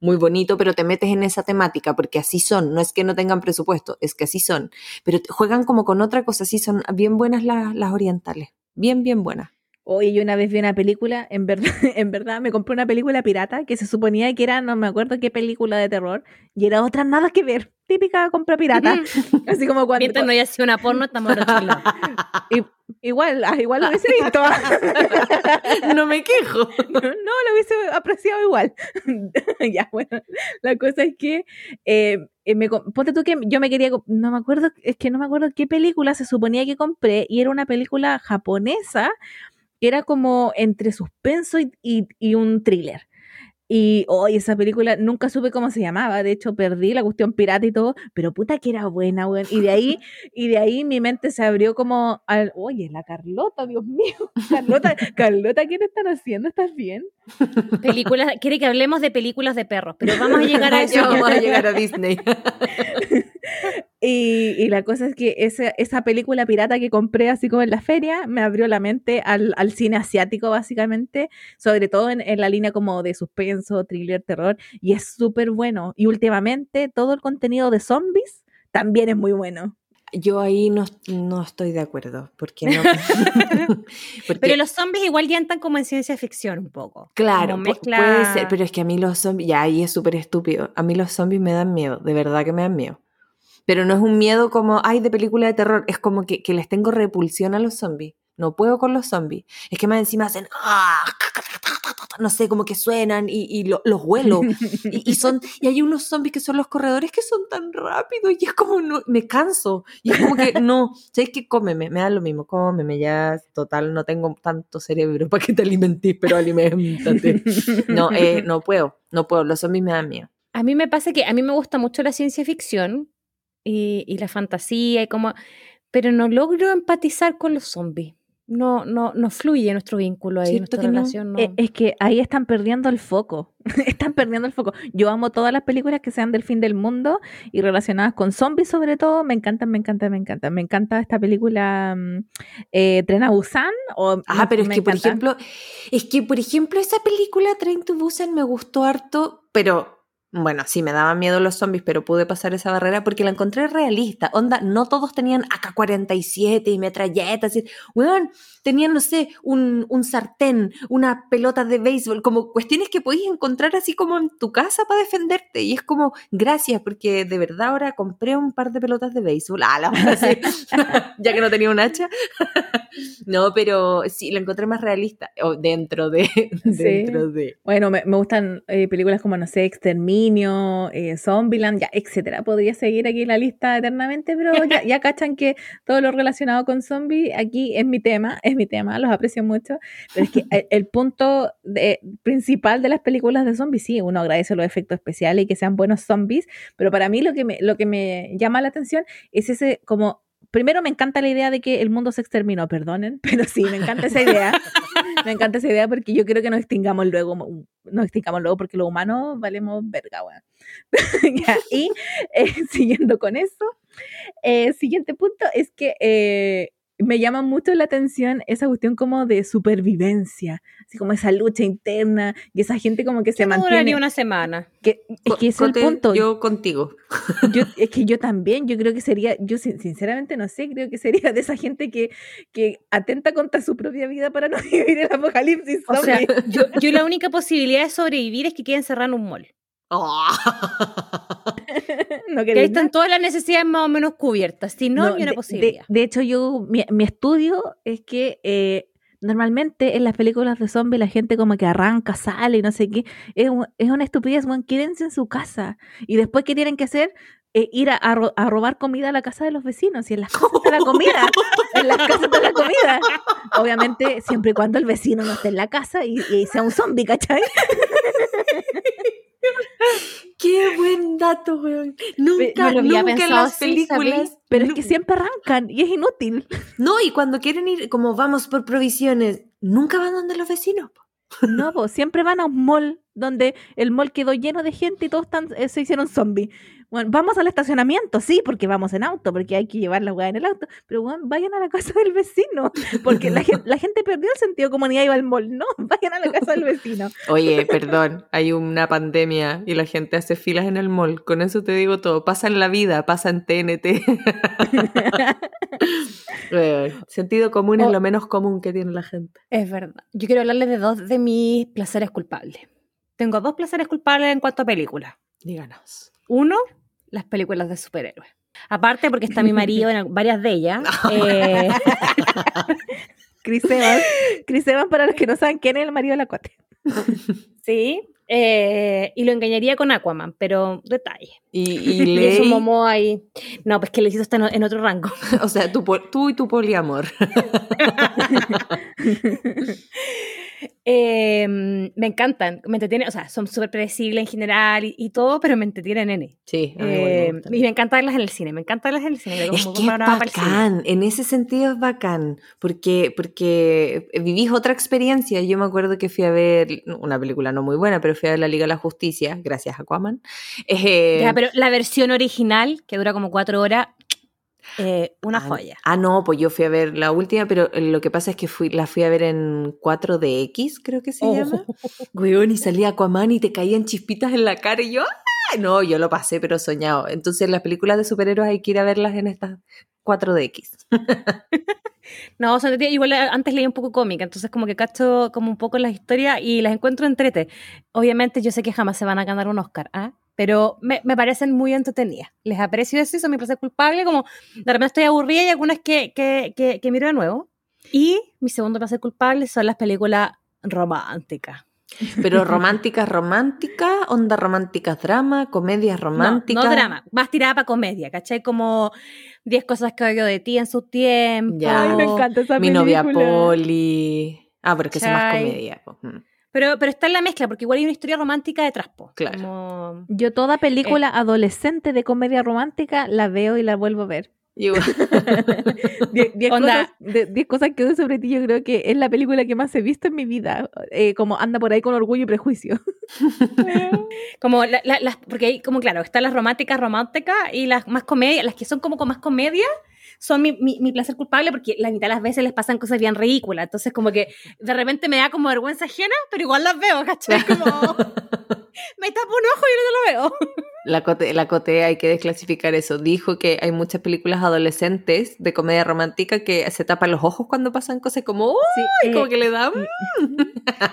muy bonito, pero te metes en esa temática porque así son, no es que no tengan presupuesto, es que así son, pero juegan como con otra cosa, sí son bien buenas las, las orientales, bien, bien buenas. Oye, yo una vez vi una película, en verdad, en verdad me compré una película pirata que se suponía que era, no me acuerdo qué película de terror, y era otra nada que ver, típica compra pirata. Así como cuando. Mientras no haya sido una porno, estamos y, Igual, ah, igual lo hubiese visto. no me quejo. No, lo hubiese apreciado igual. ya, bueno, la cosa es que eh, eh, me, ponte tú que yo me quería, no me acuerdo, es que no me acuerdo qué película se suponía que compré y era una película japonesa que era como entre suspenso y, un thriller. Y hoy esa película nunca supe cómo se llamaba, de hecho perdí la cuestión pirata y todo, pero puta que era buena, weón. Y de ahí, y de ahí mi mente se abrió como al, oye, la Carlota, Dios mío. Carlota, Carlota, ¿qué te están haciendo? ¿Estás bien? Películas, quiere que hablemos de películas de perros, pero vamos a llegar a eso. vamos a llegar a Disney. Y, la cosa es que esa, esa, película pirata que compré así como en la feria me abrió la mente al, cine asiático básicamente, sobre todo en, la línea como de suspenso, thriller, terror, y es súper bueno. Y últimamente todo el contenido de zombies también es muy bueno. Yo ahí no, no estoy de acuerdo, porque no. Pero los zombies igual ya entran como en ciencia ficción un poco. Claro, puede ser, pero es que a mí los zombies, ya ahí es súper estúpido. A mí los zombies me dan miedo, de verdad que me dan miedo pero no es un miedo como, ay, de película de terror, es como que, les tengo repulsión a los zombies. No puedo con los zombies. Es que más encima hacen, ¡ah! no sé, como que suenan y, los huelo. Y, son, y hay unos zombies que son los corredores que son tan rápidos y es como, no, me canso. Y es como que, no, ¿sabes que Cómeme, me da lo mismo, cómeme, ya, total, no tengo tanto cerebro para que te alimentes, pero alimentate. No, eh, no puedo, no puedo, los zombies me dan miedo. A mí me pasa que a mí me gusta mucho la ciencia ficción, y, la fantasía y como, pero no logro empatizar con los zombies. No, no, no fluye nuestro vínculo ahí, nuestra relación. E, es que ahí están perdiendo el foco. están perdiendo el foco. Yo amo todas las películas que sean del fin del mundo y relacionadas con zombies, sobre todo. Me encantan, me encantan, me encantan. Me encanta esta película mm, eh, Tren a Busan. O, ah, pero es que, por ejemplo, es que, por ejemplo, esa película Tren to Busan me gustó harto, pero bueno, sí, me daban miedo los zombies, pero pude pasar esa barrera porque la encontré realista. Onda, no todos tenían AK-47 y metralletas. Y, weón, tenían, no sé, un, un, sartén, una pelota de béisbol, como cuestiones que podías encontrar así como en tu casa para defenderte. Y es como, gracias, porque de verdad ahora compré un par de pelotas de béisbol. Ah, la ya que no tenía un hacha. No, pero sí, lo encontré más realista. O dentro de. Dentro de. Bueno, me, me gustan eh, películas como, no sé, Exterminio, eh, Zombieland, ya, etcétera. Podría seguir aquí la lista eternamente, pero ya, ya cachan que todo lo relacionado con zombies aquí es mi tema, es mi tema, los aprecio mucho. Pero es que el, el punto de- principal de las películas de zombies, sí, uno agradece los efectos especiales y que sean buenos zombies, pero para mí lo que me, lo que me llama la atención es ese como primero me encanta la idea de que el mundo se exterminó, perdonen, pero sí, me encanta esa idea. me encanta esa idea porque yo creo que nos extingamos luego, nos extingamos luego porque los humanos valemos verga, weón. Y eh, siguiendo con eso, eh, siguiente punto es que eh, me llama mucho la atención esa cuestión como de supervivencia, así como esa lucha interna y esa gente como que se No mantiene. duraría una semana. Que, es que ese es el punto. Yo contigo. Yo, es que yo también, yo creo que sería, yo sin- sinceramente no sé, creo que sería de esa gente que, que atenta contra su propia vida para no vivir el apocalipsis O sea, yo, yo la única posibilidad de sobrevivir es que quede encerrado en un mall. no Que ahí están todas las necesidades más o menos cubiertas. Si no, No, ni una de- posibilidad. De, de hecho, yo, mi, mi estudio es que eh, normalmente en las películas de zombies la gente como que arranca, sale y no sé qué. Es, es una estupidez, weón, quédense en su casa. Y después, ¿qué tienen que hacer? Eh, ir a, a ro- a robar comida a la casa de los vecinos. Y en las casas está la comida. En las casas está la comida. Obviamente, siempre y cuando el vecino no esté en la casa y, y sea un zombie, ¿cachai? Qué buen dato, weón. Nunca, no lo había nunca en las películas. Pero es que siempre arrancan y es inútil. No, y cuando quieren ir, como vamos por provisiones, nunca van donde los vecinos. No, siempre van a un mall donde el mall quedó lleno de gente y todos están, eh, se hicieron zombies. Bueno, vamos al estacionamiento, sí, porque vamos en auto, porque hay que llevar la weá en el auto. Pero bueno, vayan a la casa del vecino, porque la, gen- la gente perdió el sentido de comunidad y iba al mall. No, vayan a la casa del vecino. Oye, perdón, hay una pandemia y la gente hace filas en el mall. Con eso te digo todo. Pasa en la vida, pasa en TNT. Weón, Sentido común es Oh. lo menos común que tiene la gente. Es verdad. Yo quiero hablarles de dos de mis placeres culpables. Tengo dos placeres culpables en cuanto a películas. Díganos. Uno, las películas de superhéroes. Aparte porque está mi marido en varias de ellas. eh, Chris Evans, Chris Evans, para los que no saben quién es el marido de la Cote. sí. eh, y lo engañaría con Aquaman, pero detalle. Y, y Y eso Ley, Momoa ahí. No, pues que le hizo está en, otro rango. o sea, tú, tú y tu poliamor. Eh, me encantan, me entretienen, o sea, son súper predecibles en general y, y todo, pero me entretienen, nene. Sí, a mí me gustan. y me encanta verlas en el cine, me encanta verlas en el cine. Es que es bacán, en ese sentido es bacán, porque, porque vivís otra experiencia. Yo me acuerdo que fui a ver una película no muy buena, pero fui a ver La Liga de la Justicia, gracias a Aquaman. Eh, Ya, pero la versión original, que dura como cuatro horas, eh, una ah, joya. Ah, no, pues yo fui a ver la última, pero lo que pasa es que fui, la fui a ver en 4DX, creo que se Oh. llama. Weón, y salía Aquaman y te caían chispitas en la cara y yo, ¡ah! No, yo lo pasé, pero soñado. Entonces las películas de superhéroes hay que ir a verlas en estas 4DX. No, son de- igual eh, antes leí un poco cómica, entonces como que cacho como un poco las historias y las encuentro entrete. Obviamente yo sé que jamás se van a ganar un Oscar, ¿ah? Pero me, me parecen muy entretenidas. Les aprecio eso y son mi placer culpable, como de repente estoy aburrida y algunas que, que, que, que miro de nuevo. Y mi segundo placer culpable son las películas románticas. Pero románticas, románticas, onda románticas, drama, comedias románticas. No, no drama, más tirada para comedia, ¿cachai? Como 10 cosas que odio de ti en su tiempo. Ya. Ay, me encanta esa Mi novia película. Poli. Ah, pero es que es más comedia. po. Pero, pero está en la mezcla, porque igual hay una historia romántica detrás, po. Claro. Como- Yo toda película adolescente de comedia romántica la veo y la vuelvo a ver. Die- diez, Onda. cosas, de- diez cosas que odio sobre ti, yo creo que es la película que más he visto en mi vida. Eh, como anda por ahí con orgullo y prejuicio. Como la- la- las, porque hay, como claro, están las románticas románticas y las más comedias, las que son como con más comedia, son mi, mi, mi placer culpable porque la mitad de las veces les pasan cosas bien ridículas. Entonces, como que de repente me da como vergüenza ajena, pero igual las veo, ¿cachai? Como me tapo un ojo y no lo veo. la cote, la cote hay que desclasificar eso. Dijo que hay muchas películas adolescentes de comedia romántica que se tapan los ojos cuando pasan cosas como, ¡Uy! Sí, como eh, que le da.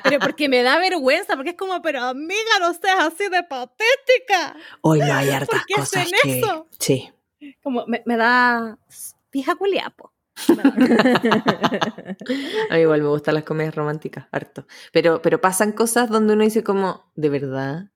Pero porque me da vergüenza, porque es como, pero amiga, no seas así de patética. Hoy no hay hartas ¿Por qué cosas que. eso? Sí. Como me, me da vieja culiapo. A mí igual me gustan las comedias románticas, harto. Pero, pero pasan cosas donde uno dice como, ¿de verdad?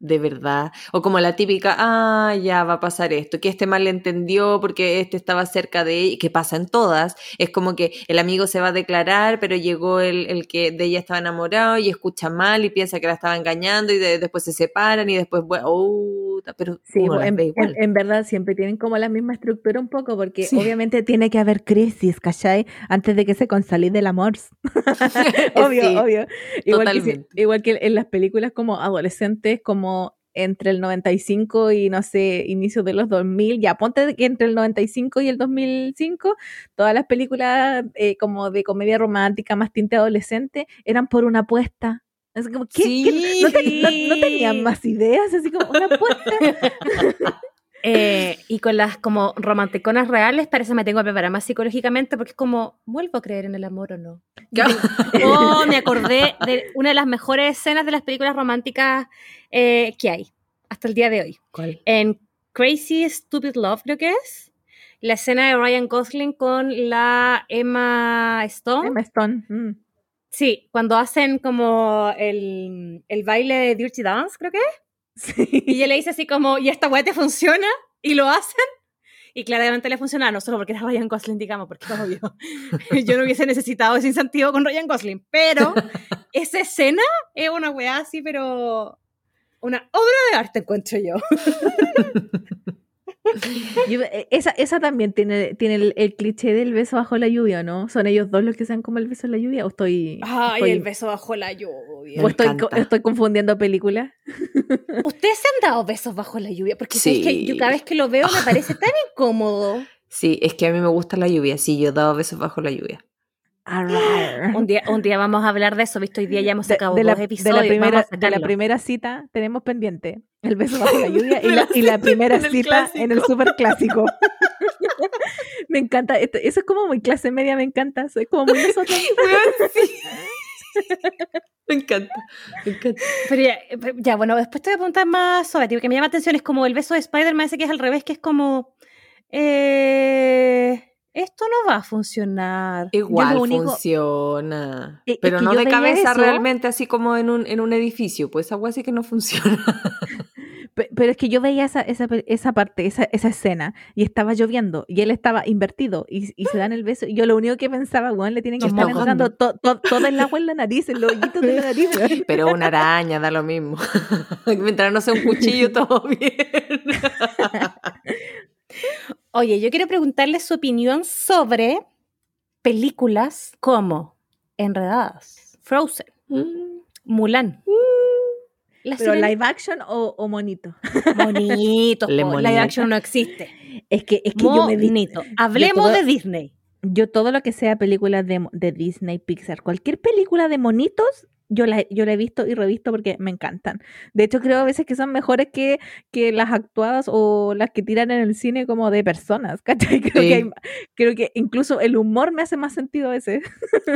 De verdad. O como la típica, ah, ya va a pasar esto, que este mal entendió porque este estaba cerca de ella, que pasa en todas. Es como que el amigo se va a declarar, pero llegó el, el que de ella estaba enamorado y escucha mal y piensa que la estaba engañando y después se separan y después, oh, pero sí, en, verdad siempre tienen como la misma estructura un poco, porque obviamente tiene que haber crisis, ¿cachai? Antes de que se consolide el amor. obvio, obvio. Igual que, igual que en las películas como adolescentes, como entre el 95 y no sé, inicio de los 2000, ya ponte que entre el 95 y el 2005, todas las películas eh, como de comedia romántica más tinte adolescente eran por una apuesta. Es como, ¿qué, ¿No, tenían más ideas? Así como, una apuesta. Eh, y con las como romanticonas reales, parece que me tengo que preparar más psicológicamente porque es como, ¿vuelvo a creer en el amor o no? oh, me acordé de una de las mejores escenas de las películas románticas eh, que hay hasta el día de hoy. ¿Cuál? En Crazy Stupid Love, creo que es. La escena de Ryan Gosling con la Emma Stone. Emma Stone. Mm. Sí, cuando hacen como el, el baile de Dirty Dance, creo que es. Y ella le dice así como, ¿y esta weá te funciona? Y lo hacen. Y claramente le funciona, no solo porque era Ryan Gosling, digamos, porque obvio, yo no hubiese necesitado ese incentivo con Ryan Gosling, pero esa escena es una weá así, pero una obra de arte encuentro yo. Eh, esa, esa también tiene, tiene el, cliché del beso bajo la lluvia, ¿no? ¿Son ellos dos los que sean como el beso en la lluvia? ¿O estoy.? Ay, el beso bajo la lluvia. ¿O estoy, estoy confundiendo películas? ¿Ustedes se han dado besos bajo la lluvia? Porque es que yo cada vez que lo veo me parece tan incómodo. Sí, es que a mí me gusta la lluvia. Sí, yo he dado besos bajo la lluvia. Un día, un día vamos a hablar de eso, visto hoy día ya hemos sacado de, dos episodios. De la, primera, de la primera cita tenemos pendiente el beso bajo la lluvia y la, y la primera cita en el super clásico. me encanta, eso es como muy clase media, me encanta, soy como muy nosotros. Me encanta, me encanta. Pero ya, bueno, después te voy a preguntar más sobre ti, porque me llama atención, es como el beso de Spider-Man, ese que es al revés, que es como... Eh, esto no va a funcionar. Igual funciona. E, pero no de cabeza realmente así como en un, en un edificio, pues agua sí que no funciona. Pero es que yo veía esa, esa, esa parte, esa, esa, escena, y estaba lloviendo, y él estaba invertido, y, y, se dan el beso, y yo lo único que pensaba, weón, le tienen que estar entrando todo el agua en la nariz, en los hoyitos de la nariz. Pero una araña da lo mismo. Mientras no sea un cuchillo, todo bien. Oye, yo quiero preguntarle su opinión sobre películas como Enredadas, Frozen, mm. Mulan. Mm. ¿Pero live action o, monito? Monito, live action no existe. Es que, es que yo me Hablemos de Disney. Yo todo lo que sea películas de, de Disney, Pixar, cualquier película de monitos, yo la, yo la he visto y revisto porque me encantan. De hecho, creo a veces que son mejores que, que las actuadas o las que tiran en el cine como de personas, ¿cachai? Creo, que, creo que incluso el humor me hace más sentido a veces.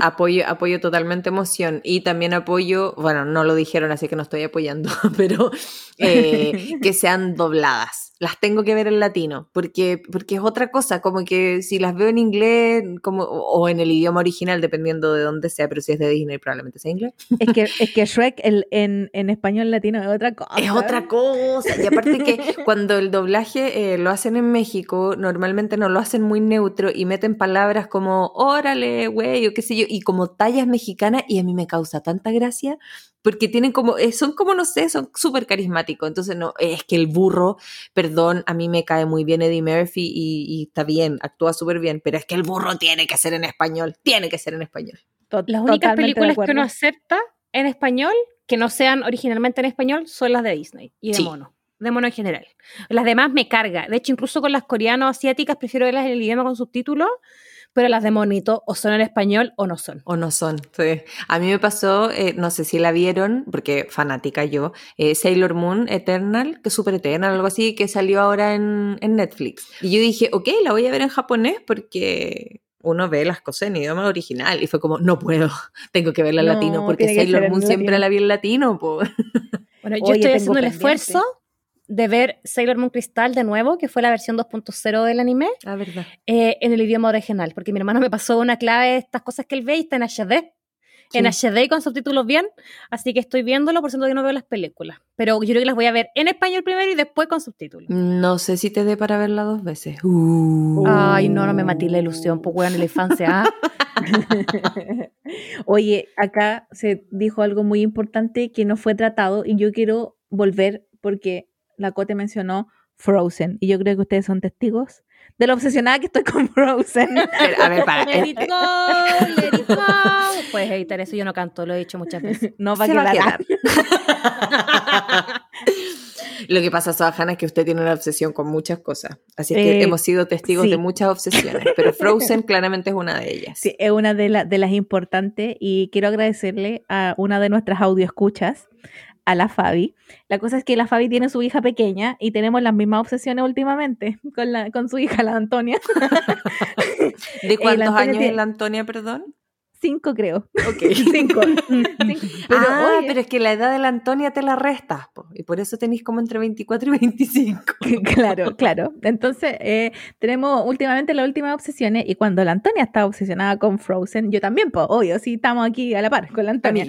Apoyo, apoyo totalmente emoción y también apoyo, bueno, no lo dijeron, así que no estoy apoyando, pero eh, que sean dobladas las tengo que ver en latino, porque, porque es otra cosa, como que si las veo en inglés como, o en el idioma original, dependiendo de dónde sea, pero si es de Disney probablemente sea inglés. Es que, es que Shrek el, en, en, español latino es otra cosa. Es otra cosa. Y aparte que cuando el doblaje eh, lo hacen en México, normalmente no lo hacen muy neutro y meten palabras como órale, güey, o qué sé yo, y como tallas mexicanas, y a mí me causa tanta gracia porque tienen como, eh, son como, no sé, son súper carismáticos. Entonces, no, es que el burro, perdón, a mí me cae muy bien Eddie Murphy y, está bien, actúa súper bien, pero es que el burro tiene que ser en español, tiene que ser en español. Las únicas películas que uno acepta en español, que no sean originalmente en español, son las de Disney y de mono. De mono en general. Las demás me carga. De hecho, incluso con las coreanas asiáticas prefiero verlas en el idioma con subtítulos pero las de monito o son en español o no son. O no son, sí. A mí me pasó, eh, no sé si la vieron, porque fanática yo, eh, Sailor Moon Eternal, que es súper Eternal, algo así, que salió ahora en, en, Netflix. Y yo dije, ok, la voy a ver en japonés porque uno ve las cosas en idioma original. Y fue como, no puedo, tengo que verla en latino, porque Sailor Moon siempre la vi en latino. Bueno, yo estoy haciendo el esfuerzo de ver Sailor Moon Crystal de nuevo, que fue la versión 2.0 del anime, La verdad. eh, en el idioma original, porque mi hermano me pasó una clave de estas cosas que él ve y está en HD. En HD con subtítulos bien, así que estoy viéndolo, por eso todavía no veo las películas. Pero yo creo que las voy a ver en español primero y después con subtítulos. No sé si te dé para verla dos veces. Uh. Ay, no, no me matí la ilusión, pues weón, en la infancia. ¿ah? Oye, acá se dijo algo muy importante que no fue tratado y yo quiero volver porque la Cote mencionó Frozen y yo creo que ustedes son testigos de lo obsesionada que estoy con Frozen. Pero, a ver, para. Let eh, it go, let it go. Puedes editar eso, yo no canto, lo he dicho muchas veces. No va a se va a quedar. Lo que pasa, Sohana, es que usted tiene una obsesión con muchas cosas. Así es que Eh, hemos sido testigos sí. de muchas obsesiones, pero Frozen claramente es una de ellas. Sí, es una de, la- de las importantes y quiero agradecerle a una de nuestras audioescuchas, a la Fabi. La cosa es que la Fabi tiene su hija pequeña y tenemos las mismas obsesiones últimamente con, la, con su hija, la Antonia. ¿De cuántos años tiene- es la Antonia, perdón? Cinco, creo. Ok. Cinco. Cinco. Pero, ah, oye, pero es que la edad de la Antonia te la restas, po, y por eso tenéis como entre 24 y 25. Claro, claro. Entonces, eh, tenemos últimamente las últimas obsesiones y cuando la Antonia estaba obsesionada con Frozen, yo también, pues, obvio, sí, estamos aquí a la par con la Antonia.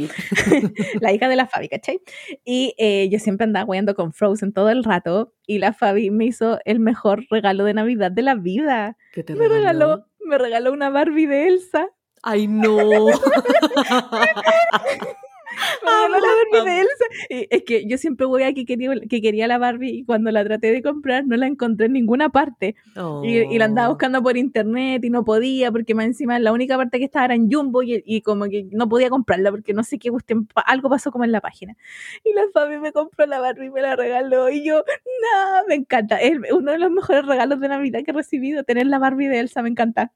La hija de la Fabi, ¿cachai? Y eh, yo siempre andaba jugando con Frozen todo el rato y la Fabi me hizo el mejor regalo de Navidad de la vida. ¿Qué te Me regaló, me regaló una Barbie de Elsa. Ay, no. Regaló la Barbie de Elsa. Y es que yo siempre voy a que quería, que quería la Barbie y cuando la traté de comprar no la encontré en ninguna parte. Y, y la andaba Oh. buscando por internet y no podía porque más encima la única parte que estaba era en Jumbo y, y como que no podía comprarla porque no sé qué pa- algo pasó como en la página. Y la Fabi me compró la Barbie y me la regaló y yo, no, me encanta. Es uno de los mejores regalos de Navidad que he recibido, tener la Barbie de Elsa, me encanta.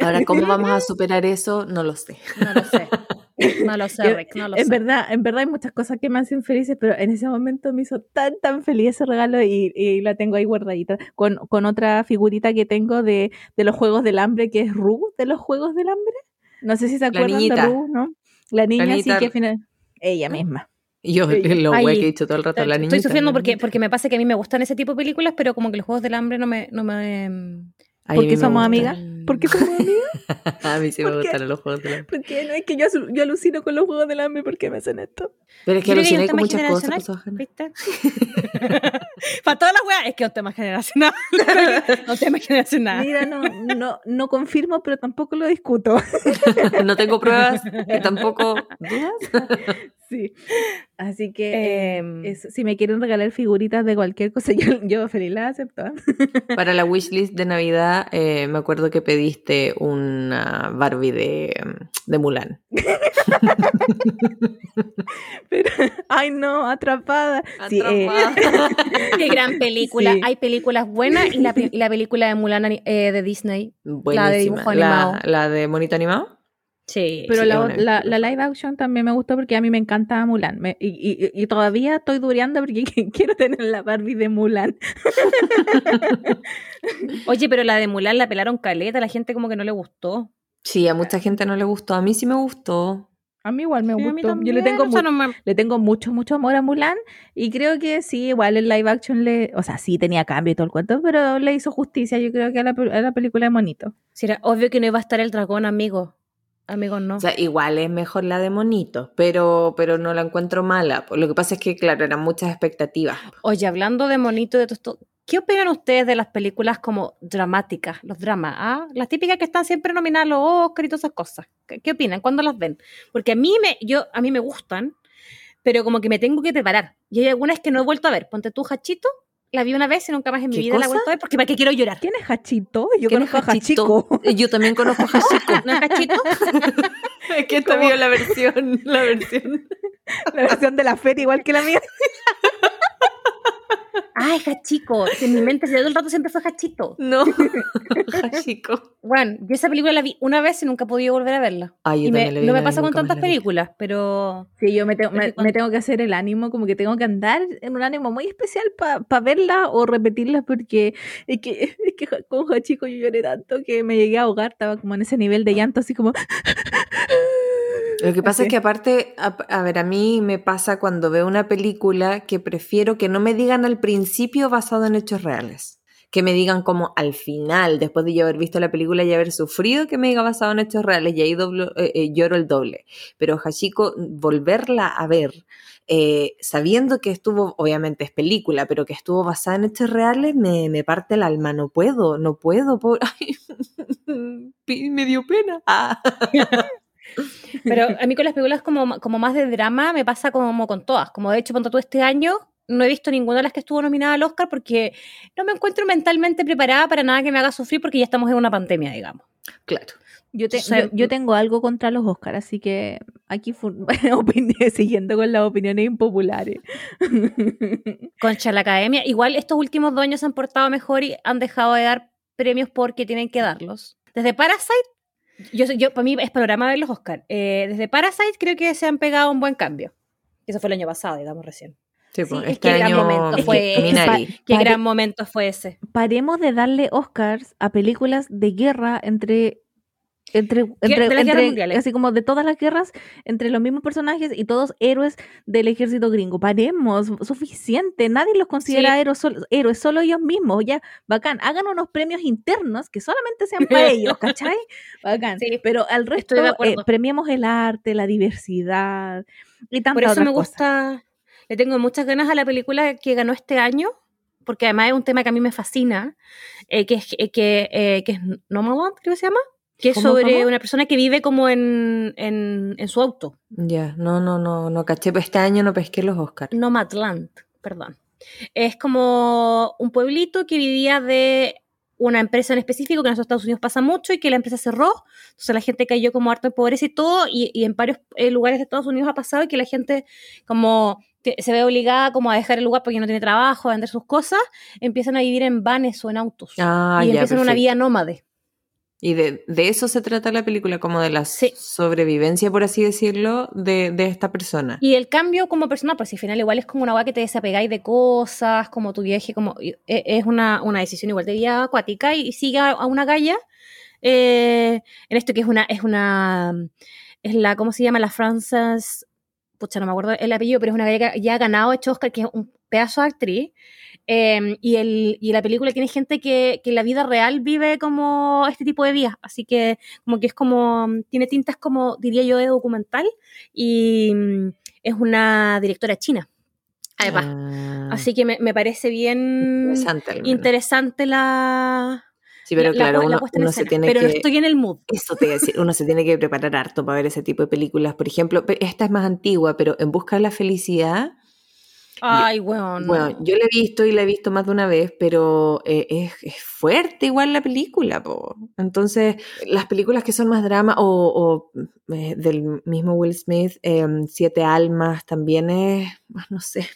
Ahora, ¿cómo vamos a superar eso? No lo sé. No lo sé. No lo sé, Rick, no lo En sé. verdad, en verdad hay muchas cosas que me hacen felices, pero en ese momento me hizo tan, tan feliz ese regalo y, y la tengo ahí guardadita con, con otra figurita que tengo de, de los Juegos del Hambre, que es Ru de los Juegos del Hambre. No sé si se acuerdan niñita. de Ru, ¿no? La niña niñita. sí que final... Ella misma. Y yo, lo Ay, güey que he dicho todo el rato, la niñita. Estoy sufriendo la porque, porque me pasa que a mí me gustan ese tipo de películas, pero como que los Juegos del Hambre no me... No me mm, Ay, a ¿Por mí qué me somos amigas? ¿Por qué somos amigas? A mí sí me gustan los juegos de la... Porque no es que yo, yo alucino con los Juegos del Hambre, ¿por qué me hacen esto? Pero es que aluciné con muchas cosas. pues. ¿Viste? Para todas las weas, es que es un tema generacional. no un tema generacional. Mira, no, no, no confirmo, pero tampoco lo discuto. No tengo pruebas y tampoco dudas. Sí. Así que Em, eh, eso, si me quieren regalar figuritas de cualquier cosa, yo, yo feliz las acepto. ¿eh? Para la wishlist de Navidad, eh, me acuerdo que pediste una Barbie de, de Mulan. Pero, ay no, atrapada. Sí, eh, Qué gran película. Sí. Hay películas buenas y la, y la película de Mulan eh, de Disney. Buenísima. dibujo La, la de monito animado. Sí. pero sí, la, una la, live action también me gustó porque a mí me encanta Mulan. Me- y, y- y todavía estoy dureando porque quiero tener la Barbie de Mulan. Oye, pero la de Mulan la pelaron caleta, la gente como que no le gustó. Sí, a mucha gente no le gustó. A mí sí me gustó. A mí igual me Sí, gustó. Yo le tengo, o sea, mu- no me- le tengo mucho, mucho amor a Mulan y creo que sí, igual el live action le, o sea, sí tenía cambio y todo el cuento, pero le hizo justicia yo creo que a la, a la película de Monito. sí, era obvio que no iba a estar el dragón, amigo. Amigos, no. O sea, igual es mejor la de monito, pero, pero no la encuentro mala. Lo que pasa es que, claro, eran muchas expectativas. Oye, hablando de monito y de todo esto, ¿qué opinan ustedes de las películas como dramáticas, los dramas? ¿ah? Las típicas que están siempre nominadas a los Oscar y todas esas cosas. ¿Qué, qué opinan? ¿Cuándo las ven? Porque a mí me, yo, a mí me gustan, pero como que me tengo que preparar. Y hay algunas que no he vuelto a ver. Ponte tú, Hachito, la vi una vez y nunca más en mi ¿Qué vida la he vuelto a ver porque para qué quiero llorar. ¿Quién es Hachito? Yo ¿Quién es conozco a Hachito? Hachiko. Eh, Yo también conozco a Hachiko. ¿No es Hachito? es que esta vio la versión, la versión. La versión de la feria igual que la mía. Ay, Hachiko. En mi mente todo el rato siempre fue Hachito. No, Hachiko. Bueno, yo esa película la vi una vez y nunca he podido volver a verla. Ay, yo Y me- la vi no me pasa con tantas películas, pero Sí, yo me, tengo- me, que cuando- me tengo que hacer el ánimo, como que tengo que andar en un ánimo muy especial para verla o repetirla porque es que, es que con Hachiko yo lloré tanto que me llegué a ahogar, estaba como en ese nivel de llanto, así como... Lo que pasa Así es que aparte, a, a ver, a mí me pasa cuando veo una película que prefiero que no me digan al principio basado en hechos reales. Que me digan como al final, después de yo haber visto la película y haber sufrido, que me diga basado en hechos reales y ahí doblo- eh, eh, lloro el doble. Pero Hachiko, volverla a ver, eh, sabiendo que estuvo, obviamente es película, pero que estuvo basada en hechos reales, me, me parte el alma. No puedo, no puedo. por- Ay, me dio pena. Ah. Pero a mí con las películas como, como más de drama me pasa como con todas. Como de hecho, cuando tú este año no he visto ninguna de las que estuvo nominada al Oscar porque no me encuentro mentalmente preparada para nada que me haga sufrir porque ya estamos en una pandemia, digamos. Claro. Yo, te- O sea, yo, yo tengo algo contra los Oscars, así que aquí siguiendo con las opiniones impopulares. Concha la academia. Igual estos últimos dos años se han portado mejor y han dejado de dar premios porque tienen que darlos. Desde Parasite, yo, soy- yo para mí es panorama ver los Oscar. Eh, desde Parasite creo que se han pegado un buen cambio. Eso fue el año pasado, digamos recién. Sí, Sí, pues, es este que gran momento fue- Minari. Qué Pare- gran momento fue ese. Paremos de darle Oscars a películas de guerra entre. Entre, entre, de las guerras entre- mundiales. así como de todas las guerras, entre los mismos personajes y todos héroes del ejército gringo. Paremos, suficiente. Nadie los considera Sí. héroes, sol- héroes, solo ellos mismos. Ya, bacán. Hagan unos premios internos que solamente sean para ellos, ¿cachai? Bacán. Sí, Pero al resto, eh, premiemos el arte, la diversidad y tantas Por eso me cosas. gusta, le tengo muchas ganas a la película que ganó este año, porque además es un tema que a mí me fascina, eh, que, es, eh, que, eh, que es Nomadland, creo que se llama, que es ¿Cómo, sobre cómo? una persona que vive como en, en, en su auto. Ya, no, no, no, no caché. Pues Este año no pesqué los Oscars. Nomadland, perdón. Es como un pueblito que vivía de una empresa en específico que en los Estados Unidos pasa mucho y que la empresa cerró, entonces la gente cayó como harto de pobreza y todo, y, y en varios eh, lugares de Estados Unidos ha pasado y que la gente como se ve obligada como a dejar el lugar porque no tiene trabajo, a vender sus cosas, empiezan a vivir en vanes o en autos Ah, y ya, empiezan una vida nómade. Y de, de eso se trata la película, como de la Sí. sobrevivencia, por así decirlo, de, de esta persona. Y el cambio como persona, pues al final igual es como una weá que te desapegáis de cosas, como tu viaje, como e- es una, una decisión igual de vida acuática y, y sigue a, a una galla eh, en esto que es una, es una, es la, ¿cómo se llama? La Frances, pucha, no me acuerdo el apellido, pero es una galla que ya ha ganado, hecho Oscar, que es un pedazo de actriz. eh, y, el, y la película tiene gente que, que en la vida real vive como este tipo de vida, así que como que es como, tiene tintas como, diría yo, de documental. Y mm, es una directora china. Además, Ah, así que me, me parece bien interesante la, Sí, pero la- la claro, la uno, se tiene pero que... no estoy en el mood. Eso te decir, uno se tiene que preparar harto para ver ese tipo de películas. Por ejemplo, esta es más antigua, pero En Busca de la Felicidad, Ay, weón. bueno, yo la he visto y la he visto más de una vez, pero eh, es, es fuerte igual la película, po. Entonces, las películas que son más drama, o, o, eh, del mismo Will Smith, em, Siete Almas, también es, ah, no sé,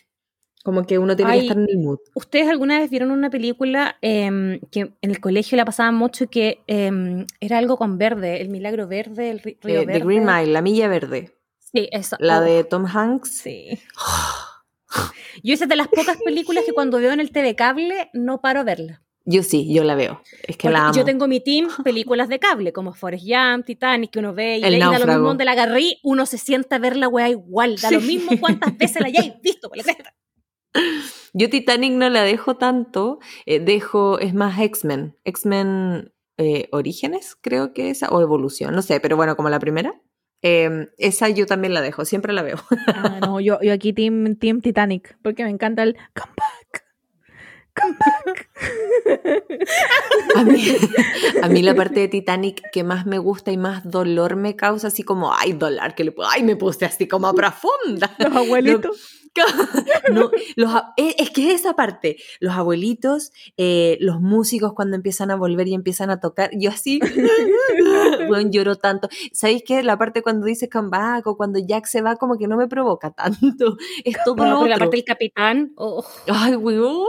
como que uno tiene Ay, que estar en el mood. ¿Ustedes alguna vez vieron una película em, que en el colegio la pasaban mucho y que em, era algo con verde, el milagro verde, el ri- río Eh, verde? The Green Mile, La Milla Verde, Sí, esa. la Oh, de Tom Hanks. Sí. Yo esa es de las pocas películas que cuando veo en el TV cable no paro a verla. Yo sí, yo la veo. Es que Porque la amo. yo tengo mi team películas de cable, como Forrest Gump, Titanic, que uno ve y, y da lo mismo donde la agarré, uno se sienta a ver la weá igual, da lo Sí. mismo cuántas veces la hayáis visto, por la cresta. Yo Titanic no la dejo tanto, eh, dejo, es más X-Men, X-Men eh, Orígenes, creo que esa, o Evolución, no sé, pero bueno, como la primera. eh, esa yo también la dejo, siempre la veo. Ah, no, yo, yo aquí team, team Titanic, porque me encanta el come back. Come back. A mí, a mí la parte de Titanic que más me gusta y más dolor me causa, así como, ay, dolor, que le puedo, ay, me puse así como a profunda. Los abuelitos. No, los es, es que es esa parte, los abuelitos, eh, los músicos cuando empiezan a volver y empiezan a tocar, yo así, bueno, lloro tanto. ¿Sabéis qué? La parte cuando dice come back o cuando Jack se va como que no me provoca tanto, es todo No, lo pero la otro. parte del capitán, oh, Ay, weón,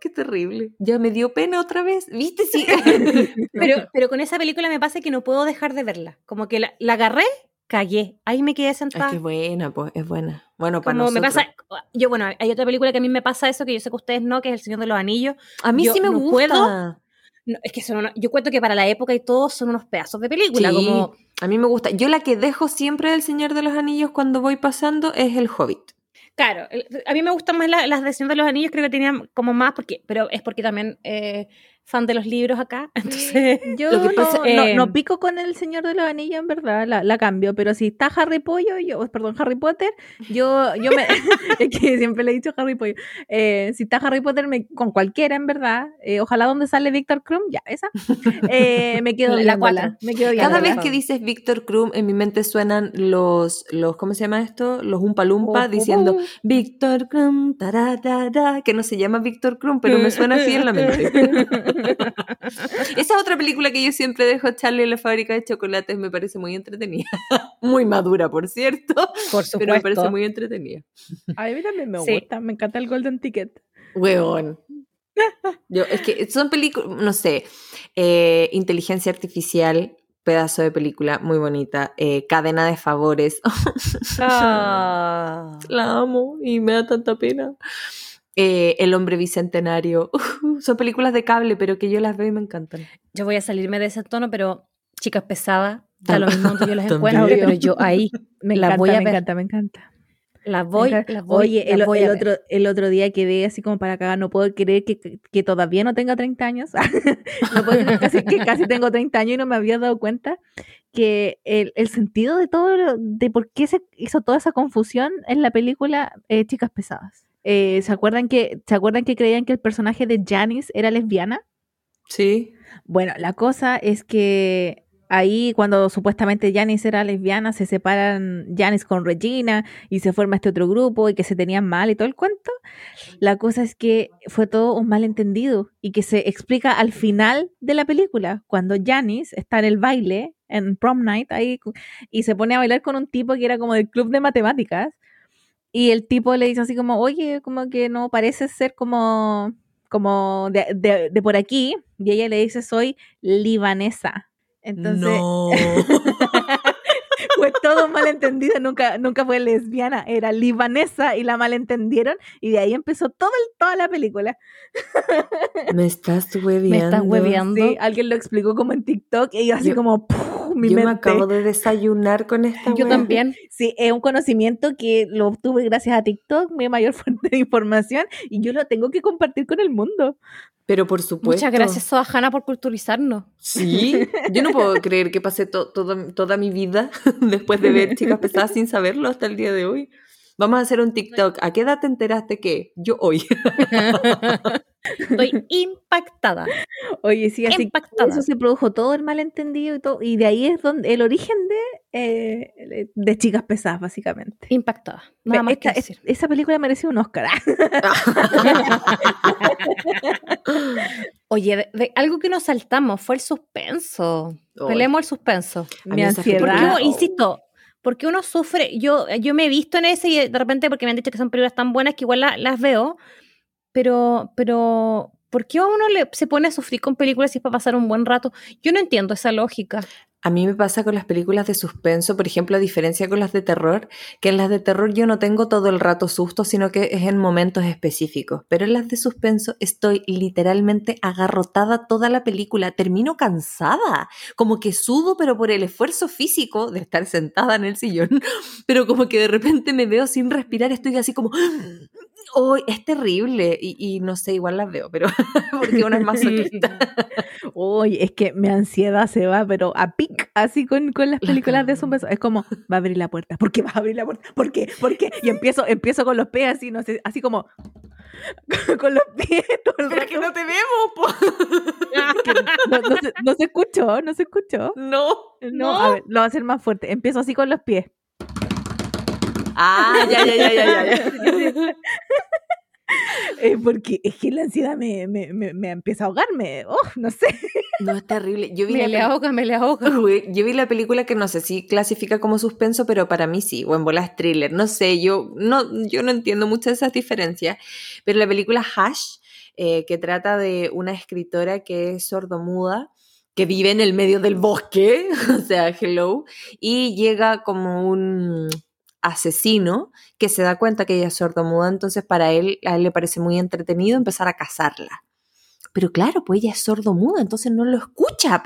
qué terrible. Ya me dio pena otra vez, ¿viste? Sí. pero, pero con esa película me pasa que no puedo dejar de verla. Como que la, la agarré, callé. Ahí me quedé Es sentada. que es buena, pues, es buena. Bueno, para como me nosotros. pasa, yo bueno, hay otra película que a mí me pasa eso, que yo sé que ustedes no, que es El Señor de los Anillos. A mí yo sí me no gusta. puedo. No, es que son una- yo cuento que para la época y todo son unos pedazos de película, Sí, como a mí me gusta. Yo la que dejo siempre del Señor de los Anillos cuando voy pasando es el Hobbit. Claro, a mí me gustan más la- las de Señor de los Anillos, creo que tenían como más, porque, pero es porque también eh, fan de los libros acá, entonces... Yo Lo que no, pasa- no- eh, no pico con el Señor de los Anillos, en verdad, la, la cambio, pero si está Harry Pollo, yo, perdón, Harry Potter, yo, yo me, es que siempre le he dicho Harry Pollo, eh, si está Harry Potter me- con cualquiera, en verdad, eh, ojalá donde sale Víctor Krum, ya, esa, eh, me quedo La cuatro. me quedo Cada vez que dices Víctor Krum, en mi mente suenan los, los ¿cómo se llama esto? Los Umpa Lumpa Oh, diciendo oh, oh. Víctor Krum, tararara", que no se llama Víctor Krum, pero me suena así en la mente. Esa otra película que yo siempre dejo Charlie en la fábrica de chocolates me parece muy entretenida. muy madura, por cierto, Por pero me parece supuesto. muy entretenida. A mí también me Sí. gusta, me encanta el Golden Ticket. Weón. Yo, es que son películas, no sé, eh, inteligencia artificial, pedazo de película muy bonita, eh, cadena de favores, Ah. la amo y me da tanta pena. Eh, el hombre bicentenario, son películas de cable, pero que yo las veo y me encantan. Yo voy a salirme de ese tono, pero chicas pesadas, da lo mismo yo las También. encuentre, pero yo ahí Me La encanta, voy a me ver. encanta, me encanta. las Me voy, encanta. las voy, Oye, las el, voy el a ver. otro, el otro día quedé así como para cagar, no puedo creer que, que- todavía no tenga 30 años. no puedo creer casi, que casi tengo 30 años y no me había dado cuenta que el, el sentido de todo, de por qué se hizo toda esa confusión en la película eh, Chicas Pesadas. Eh, ¿se, acuerdan que, ¿Se acuerdan que creían que el personaje de Janice era lesbiana? Sí. Bueno, la cosa es que ahí cuando supuestamente Janice era lesbiana, se separan Janice con Regina y se forma este otro grupo y que se tenían mal y todo el cuento. La cosa es que fue todo un malentendido y que se explica al final de la película, cuando Janice está en el baile, en prom night, ahí, y se pone a bailar con un tipo que era como del club de matemáticas. Y el tipo le dice así como, oye, como que no parece ser como, como de, de- de por aquí. Y ella le dice, soy libanesa. Entonces, no. fue todo malentendido. Nunca, nunca fue lesbiana, era libanesa y la malentendieron. Y de ahí empezó todo el- toda la película. me estás hueveando. Me estás hueveando. Sí, alguien lo explicó como en TikTok y yo así Yo- como, ¡puf! mi Yo me mente. acabo de desayunar con esta Yo también. Sí, es un conocimiento que lo obtuve gracias a TikTok, mi mayor fuente de información, y yo lo tengo que compartir con el mundo. Pero por supuesto. Muchas gracias, Soa Hanna, por culturizarnos. Sí, yo no puedo creer que pasé to- todo- toda mi vida después de ver chicas pesadas sin saberlo hasta el día de hoy. Vamos a hacer un TikTok. ¿A qué edad te enteraste que? Yo hoy. Estoy impactada. Oye, sí, así que impactada. eso se produjo todo el malentendido y todo, y de ahí es donde el origen de, eh, de chicas pesadas, básicamente. Impactada. Nada más que esa película mereció un Oscar. Oye, de- de- algo que nos saltamos fue el suspenso. Ay. Peleemos el suspenso. Mi ansiedad. Porque uno, insisto, porque uno sufre, yo, yo me he visto en ese y de repente porque me han dicho que son películas tan buenas que igual la- las veo, pero, pero, ¿por qué uno le, se pone a sufrir con películas si es para pasar un buen rato? Yo no entiendo esa lógica. A mí me pasa con las películas de suspenso, por ejemplo, a diferencia con las de terror, que en las de terror yo no tengo todo el rato susto, sino que es en momentos específicos. Pero en las de suspenso estoy literalmente agarrotada toda la película. Termino cansada, como que sudo, pero por el esfuerzo físico de estar sentada en el sillón. Pero como que de repente me veo sin respirar, estoy así como... Oh, es terrible. Y, y no sé, igual las veo, pero porque una es más masoquista. Oye, es que mi ansiedad se va, pero a pic, así con, con las películas de zombies. Es como, va a abrir la puerta. ¿Por qué va a abrir la puerta? ¿Por qué? ¿Por qué? Y empiezo, empiezo con los pies así, no sé, así como con los pies todo el Pero es que rato. no te vemos, no, no se, no se escuchó, no se escuchó. No. No, a ver, lo voy a hacer más fuerte. Empiezo así con los pies. Ah, ya, ya, ya, ya, ya. Eh, porque es que la ansiedad me, me, me, me empieza a ahogarme. Oh, no sé. No, es terrible. Yo vi, Me la le ahoga, me le ahoga. Yo vi la película que no sé si clasifica como suspenso, pero para mí sí, o en bolas thriller. No sé, yo no, yo no entiendo muchas de esas diferencias. Pero la película Hash, eh, que trata de una escritora que es sordomuda, que vive en el medio del bosque, o sea, hello, y llega como un asesino que se da cuenta que ella es sordomuda, entonces para él, a él le parece muy entretenido empezar a cazarla. Pero claro, pues ella es sordo-muda, entonces no lo escucha.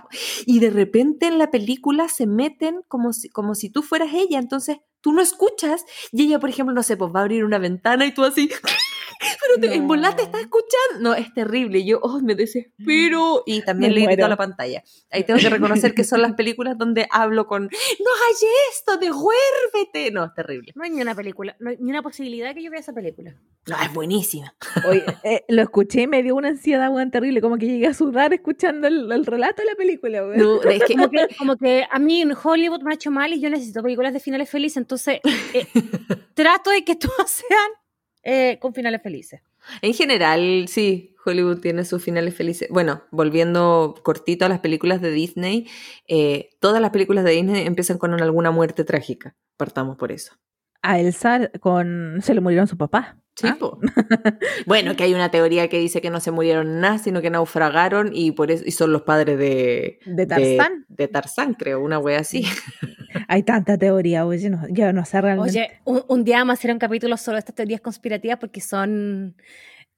Y de repente en la película se meten como si, como si tú fueras ella, entonces tú no escuchas. Y ella, por ejemplo, no sé, pues va a abrir una ventana y tú así... Pero te, en volada te está escuchando. No, es terrible. Yo, oh, me desespero. Y también Me le grito a la pantalla. Ahí tengo que reconocer que son las películas donde hablo con, no hagas esto, devuélvete. No, es terrible. No hay ni una película, no hay ni una posibilidad que yo vea esa película. No, es buenísima. Oye, eh, lo escuché y me dio una ansiedad, weón, terrible. Como que llegué a sudar escuchando el, el relato de la película, weón. No, es que, Como que, como que a mí en Hollywood me ha hecho mal y yo necesito películas de finales felices, entonces eh, trato de que todas sean eh, con finales felices. en general, sí, Hollywood tiene sus finales felices. Bueno, volviendo cortito a las películas de Disney, eh, todas las películas de Disney empiezan con alguna muerte trágica. Partamos por eso. A Elsa con... se le murieron su papá. Sí, Ah. Bueno, que hay una teoría que dice que no se murieron nada, sino que naufragaron y por eso y son los padres de, De Tarzán. De, de Tarzán, creo, una wea así. Hay tanta teoría, oye, no, yo no sé realmente. Oye, un, un día vamos a hacer un capítulo solo de estas teorías conspirativas porque son...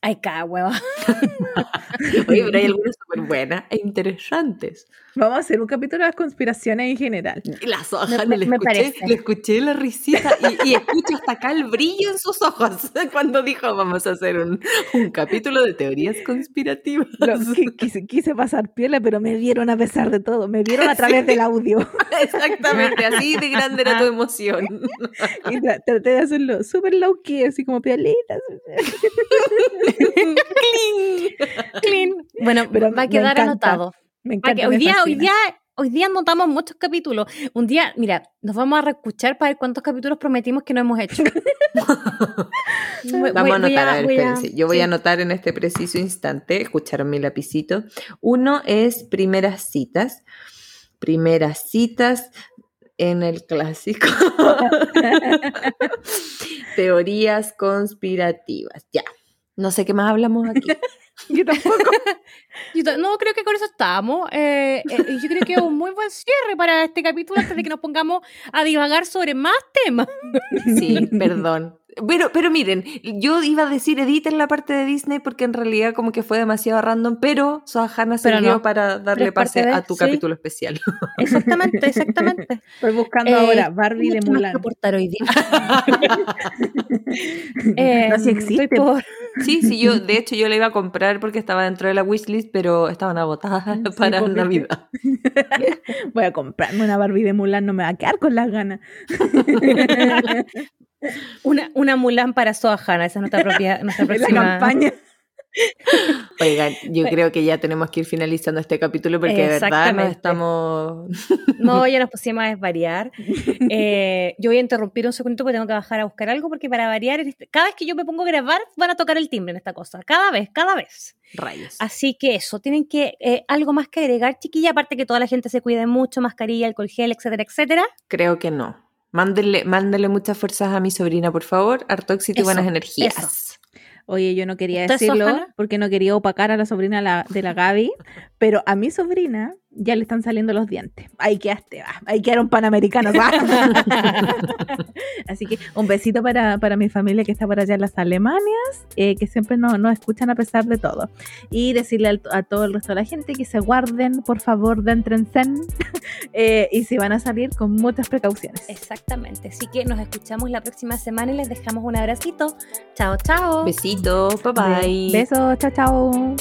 Ay, cada hueva. Oye, pero hay algunas súper buenas e interesantes. Vamos a hacer un capítulo de las conspiraciones en general. Y La soja, Me- le, me escuché, le escuché la risita y, y escucho hasta acá el brillo en sus ojos cuando dijo vamos a hacer un, un capítulo de teorías conspirativas. Lo- quise, quise pasar piola, pero me vieron a pesar de todo. Me vieron a través del audio. Exactamente, así de grande era tu emoción. Y tra- traté de hacerlo súper low key, así como piolitas. Clean. Bueno, Pero va a quedar encanta. anotado. Me a encanta. que- hoy me día, hoy día, hoy día anotamos muchos capítulos. Un día, mira, nos vamos a reescuchar para ver cuántos capítulos prometimos que no hemos hecho. Voy- Vamos voy- a anotar, voy a ver, espérense. Yo voy sí. a anotar en este preciso instante, escucharon mi lapicito. Uno es primeras citas. Primeras citas en el clásico. Teorías conspirativas. Ya. No sé qué más hablamos aquí. Yo tampoco. Yo no, creo que con eso estamos. Eh, eh, yo creo que es un muy buen cierre para este capítulo antes de que nos pongamos a divagar sobre más temas. Sí, perdón. Pero, pero miren, yo iba a decir editen la parte de Disney porque en realidad como que fue demasiado random, pero Sohana sirvió no, para darle pase de- a tu sí. capítulo especial. Exactamente, exactamente. Estoy buscando Eh, ahora Barbie de Mulan. hoy día. Eh, No, sí estoy existe. por- Sí, sí, yo, de hecho yo la iba a comprar porque estaba dentro de la wishlist, pero estaban agotadas Sí, para pues, Navidad. Voy a comprarme una Barbie de Mulan, no me va a quedar con las ganas. Una, una Mulan para Sohana, esa es nuestra propia nuestra la próxima campaña. Oigan, yo creo que ya tenemos que ir finalizando este capítulo porque de verdad nos Exactamente. estamos... No, ya nos pusimos a desvariar. Eh, yo voy a interrumpir un segundito porque tengo que bajar a buscar algo porque para variar, este- cada vez que yo me pongo a grabar van a tocar el timbre en esta cosa. Cada vez, cada vez. Rayos. Así que eso, tienen que eh, algo más que agregar, chiquilla, aparte que toda la gente se cuide mucho, mascarilla, alcohol gel, etcétera, etcétera. Creo que no. Mándenle, mándenle muchas fuerzas a mi sobrina, por favor. Harto éxito y buenas energías. Eso. Oye, yo no quería ¿Usted, decirlo porque no quería opacar a la sobrina la- de la Gaby, pero a mi sobrina ya le están saliendo los dientes. Ahí quedaste, va. ahí quedaron panamericanos. va. Así que un besito para, para mi familia que está por allá en las Alemanias, eh, que siempre nos nos escuchan a pesar de todo. Y decirle al- a todo el resto de la gente que se guarden, por favor, dentro en zen eh, y si van a salir con muchas precauciones. Exactamente. Así que nos escuchamos la próxima semana y les dejamos un abracito. Chao, chao. Besitos, bye bye. Besos, chao, chao.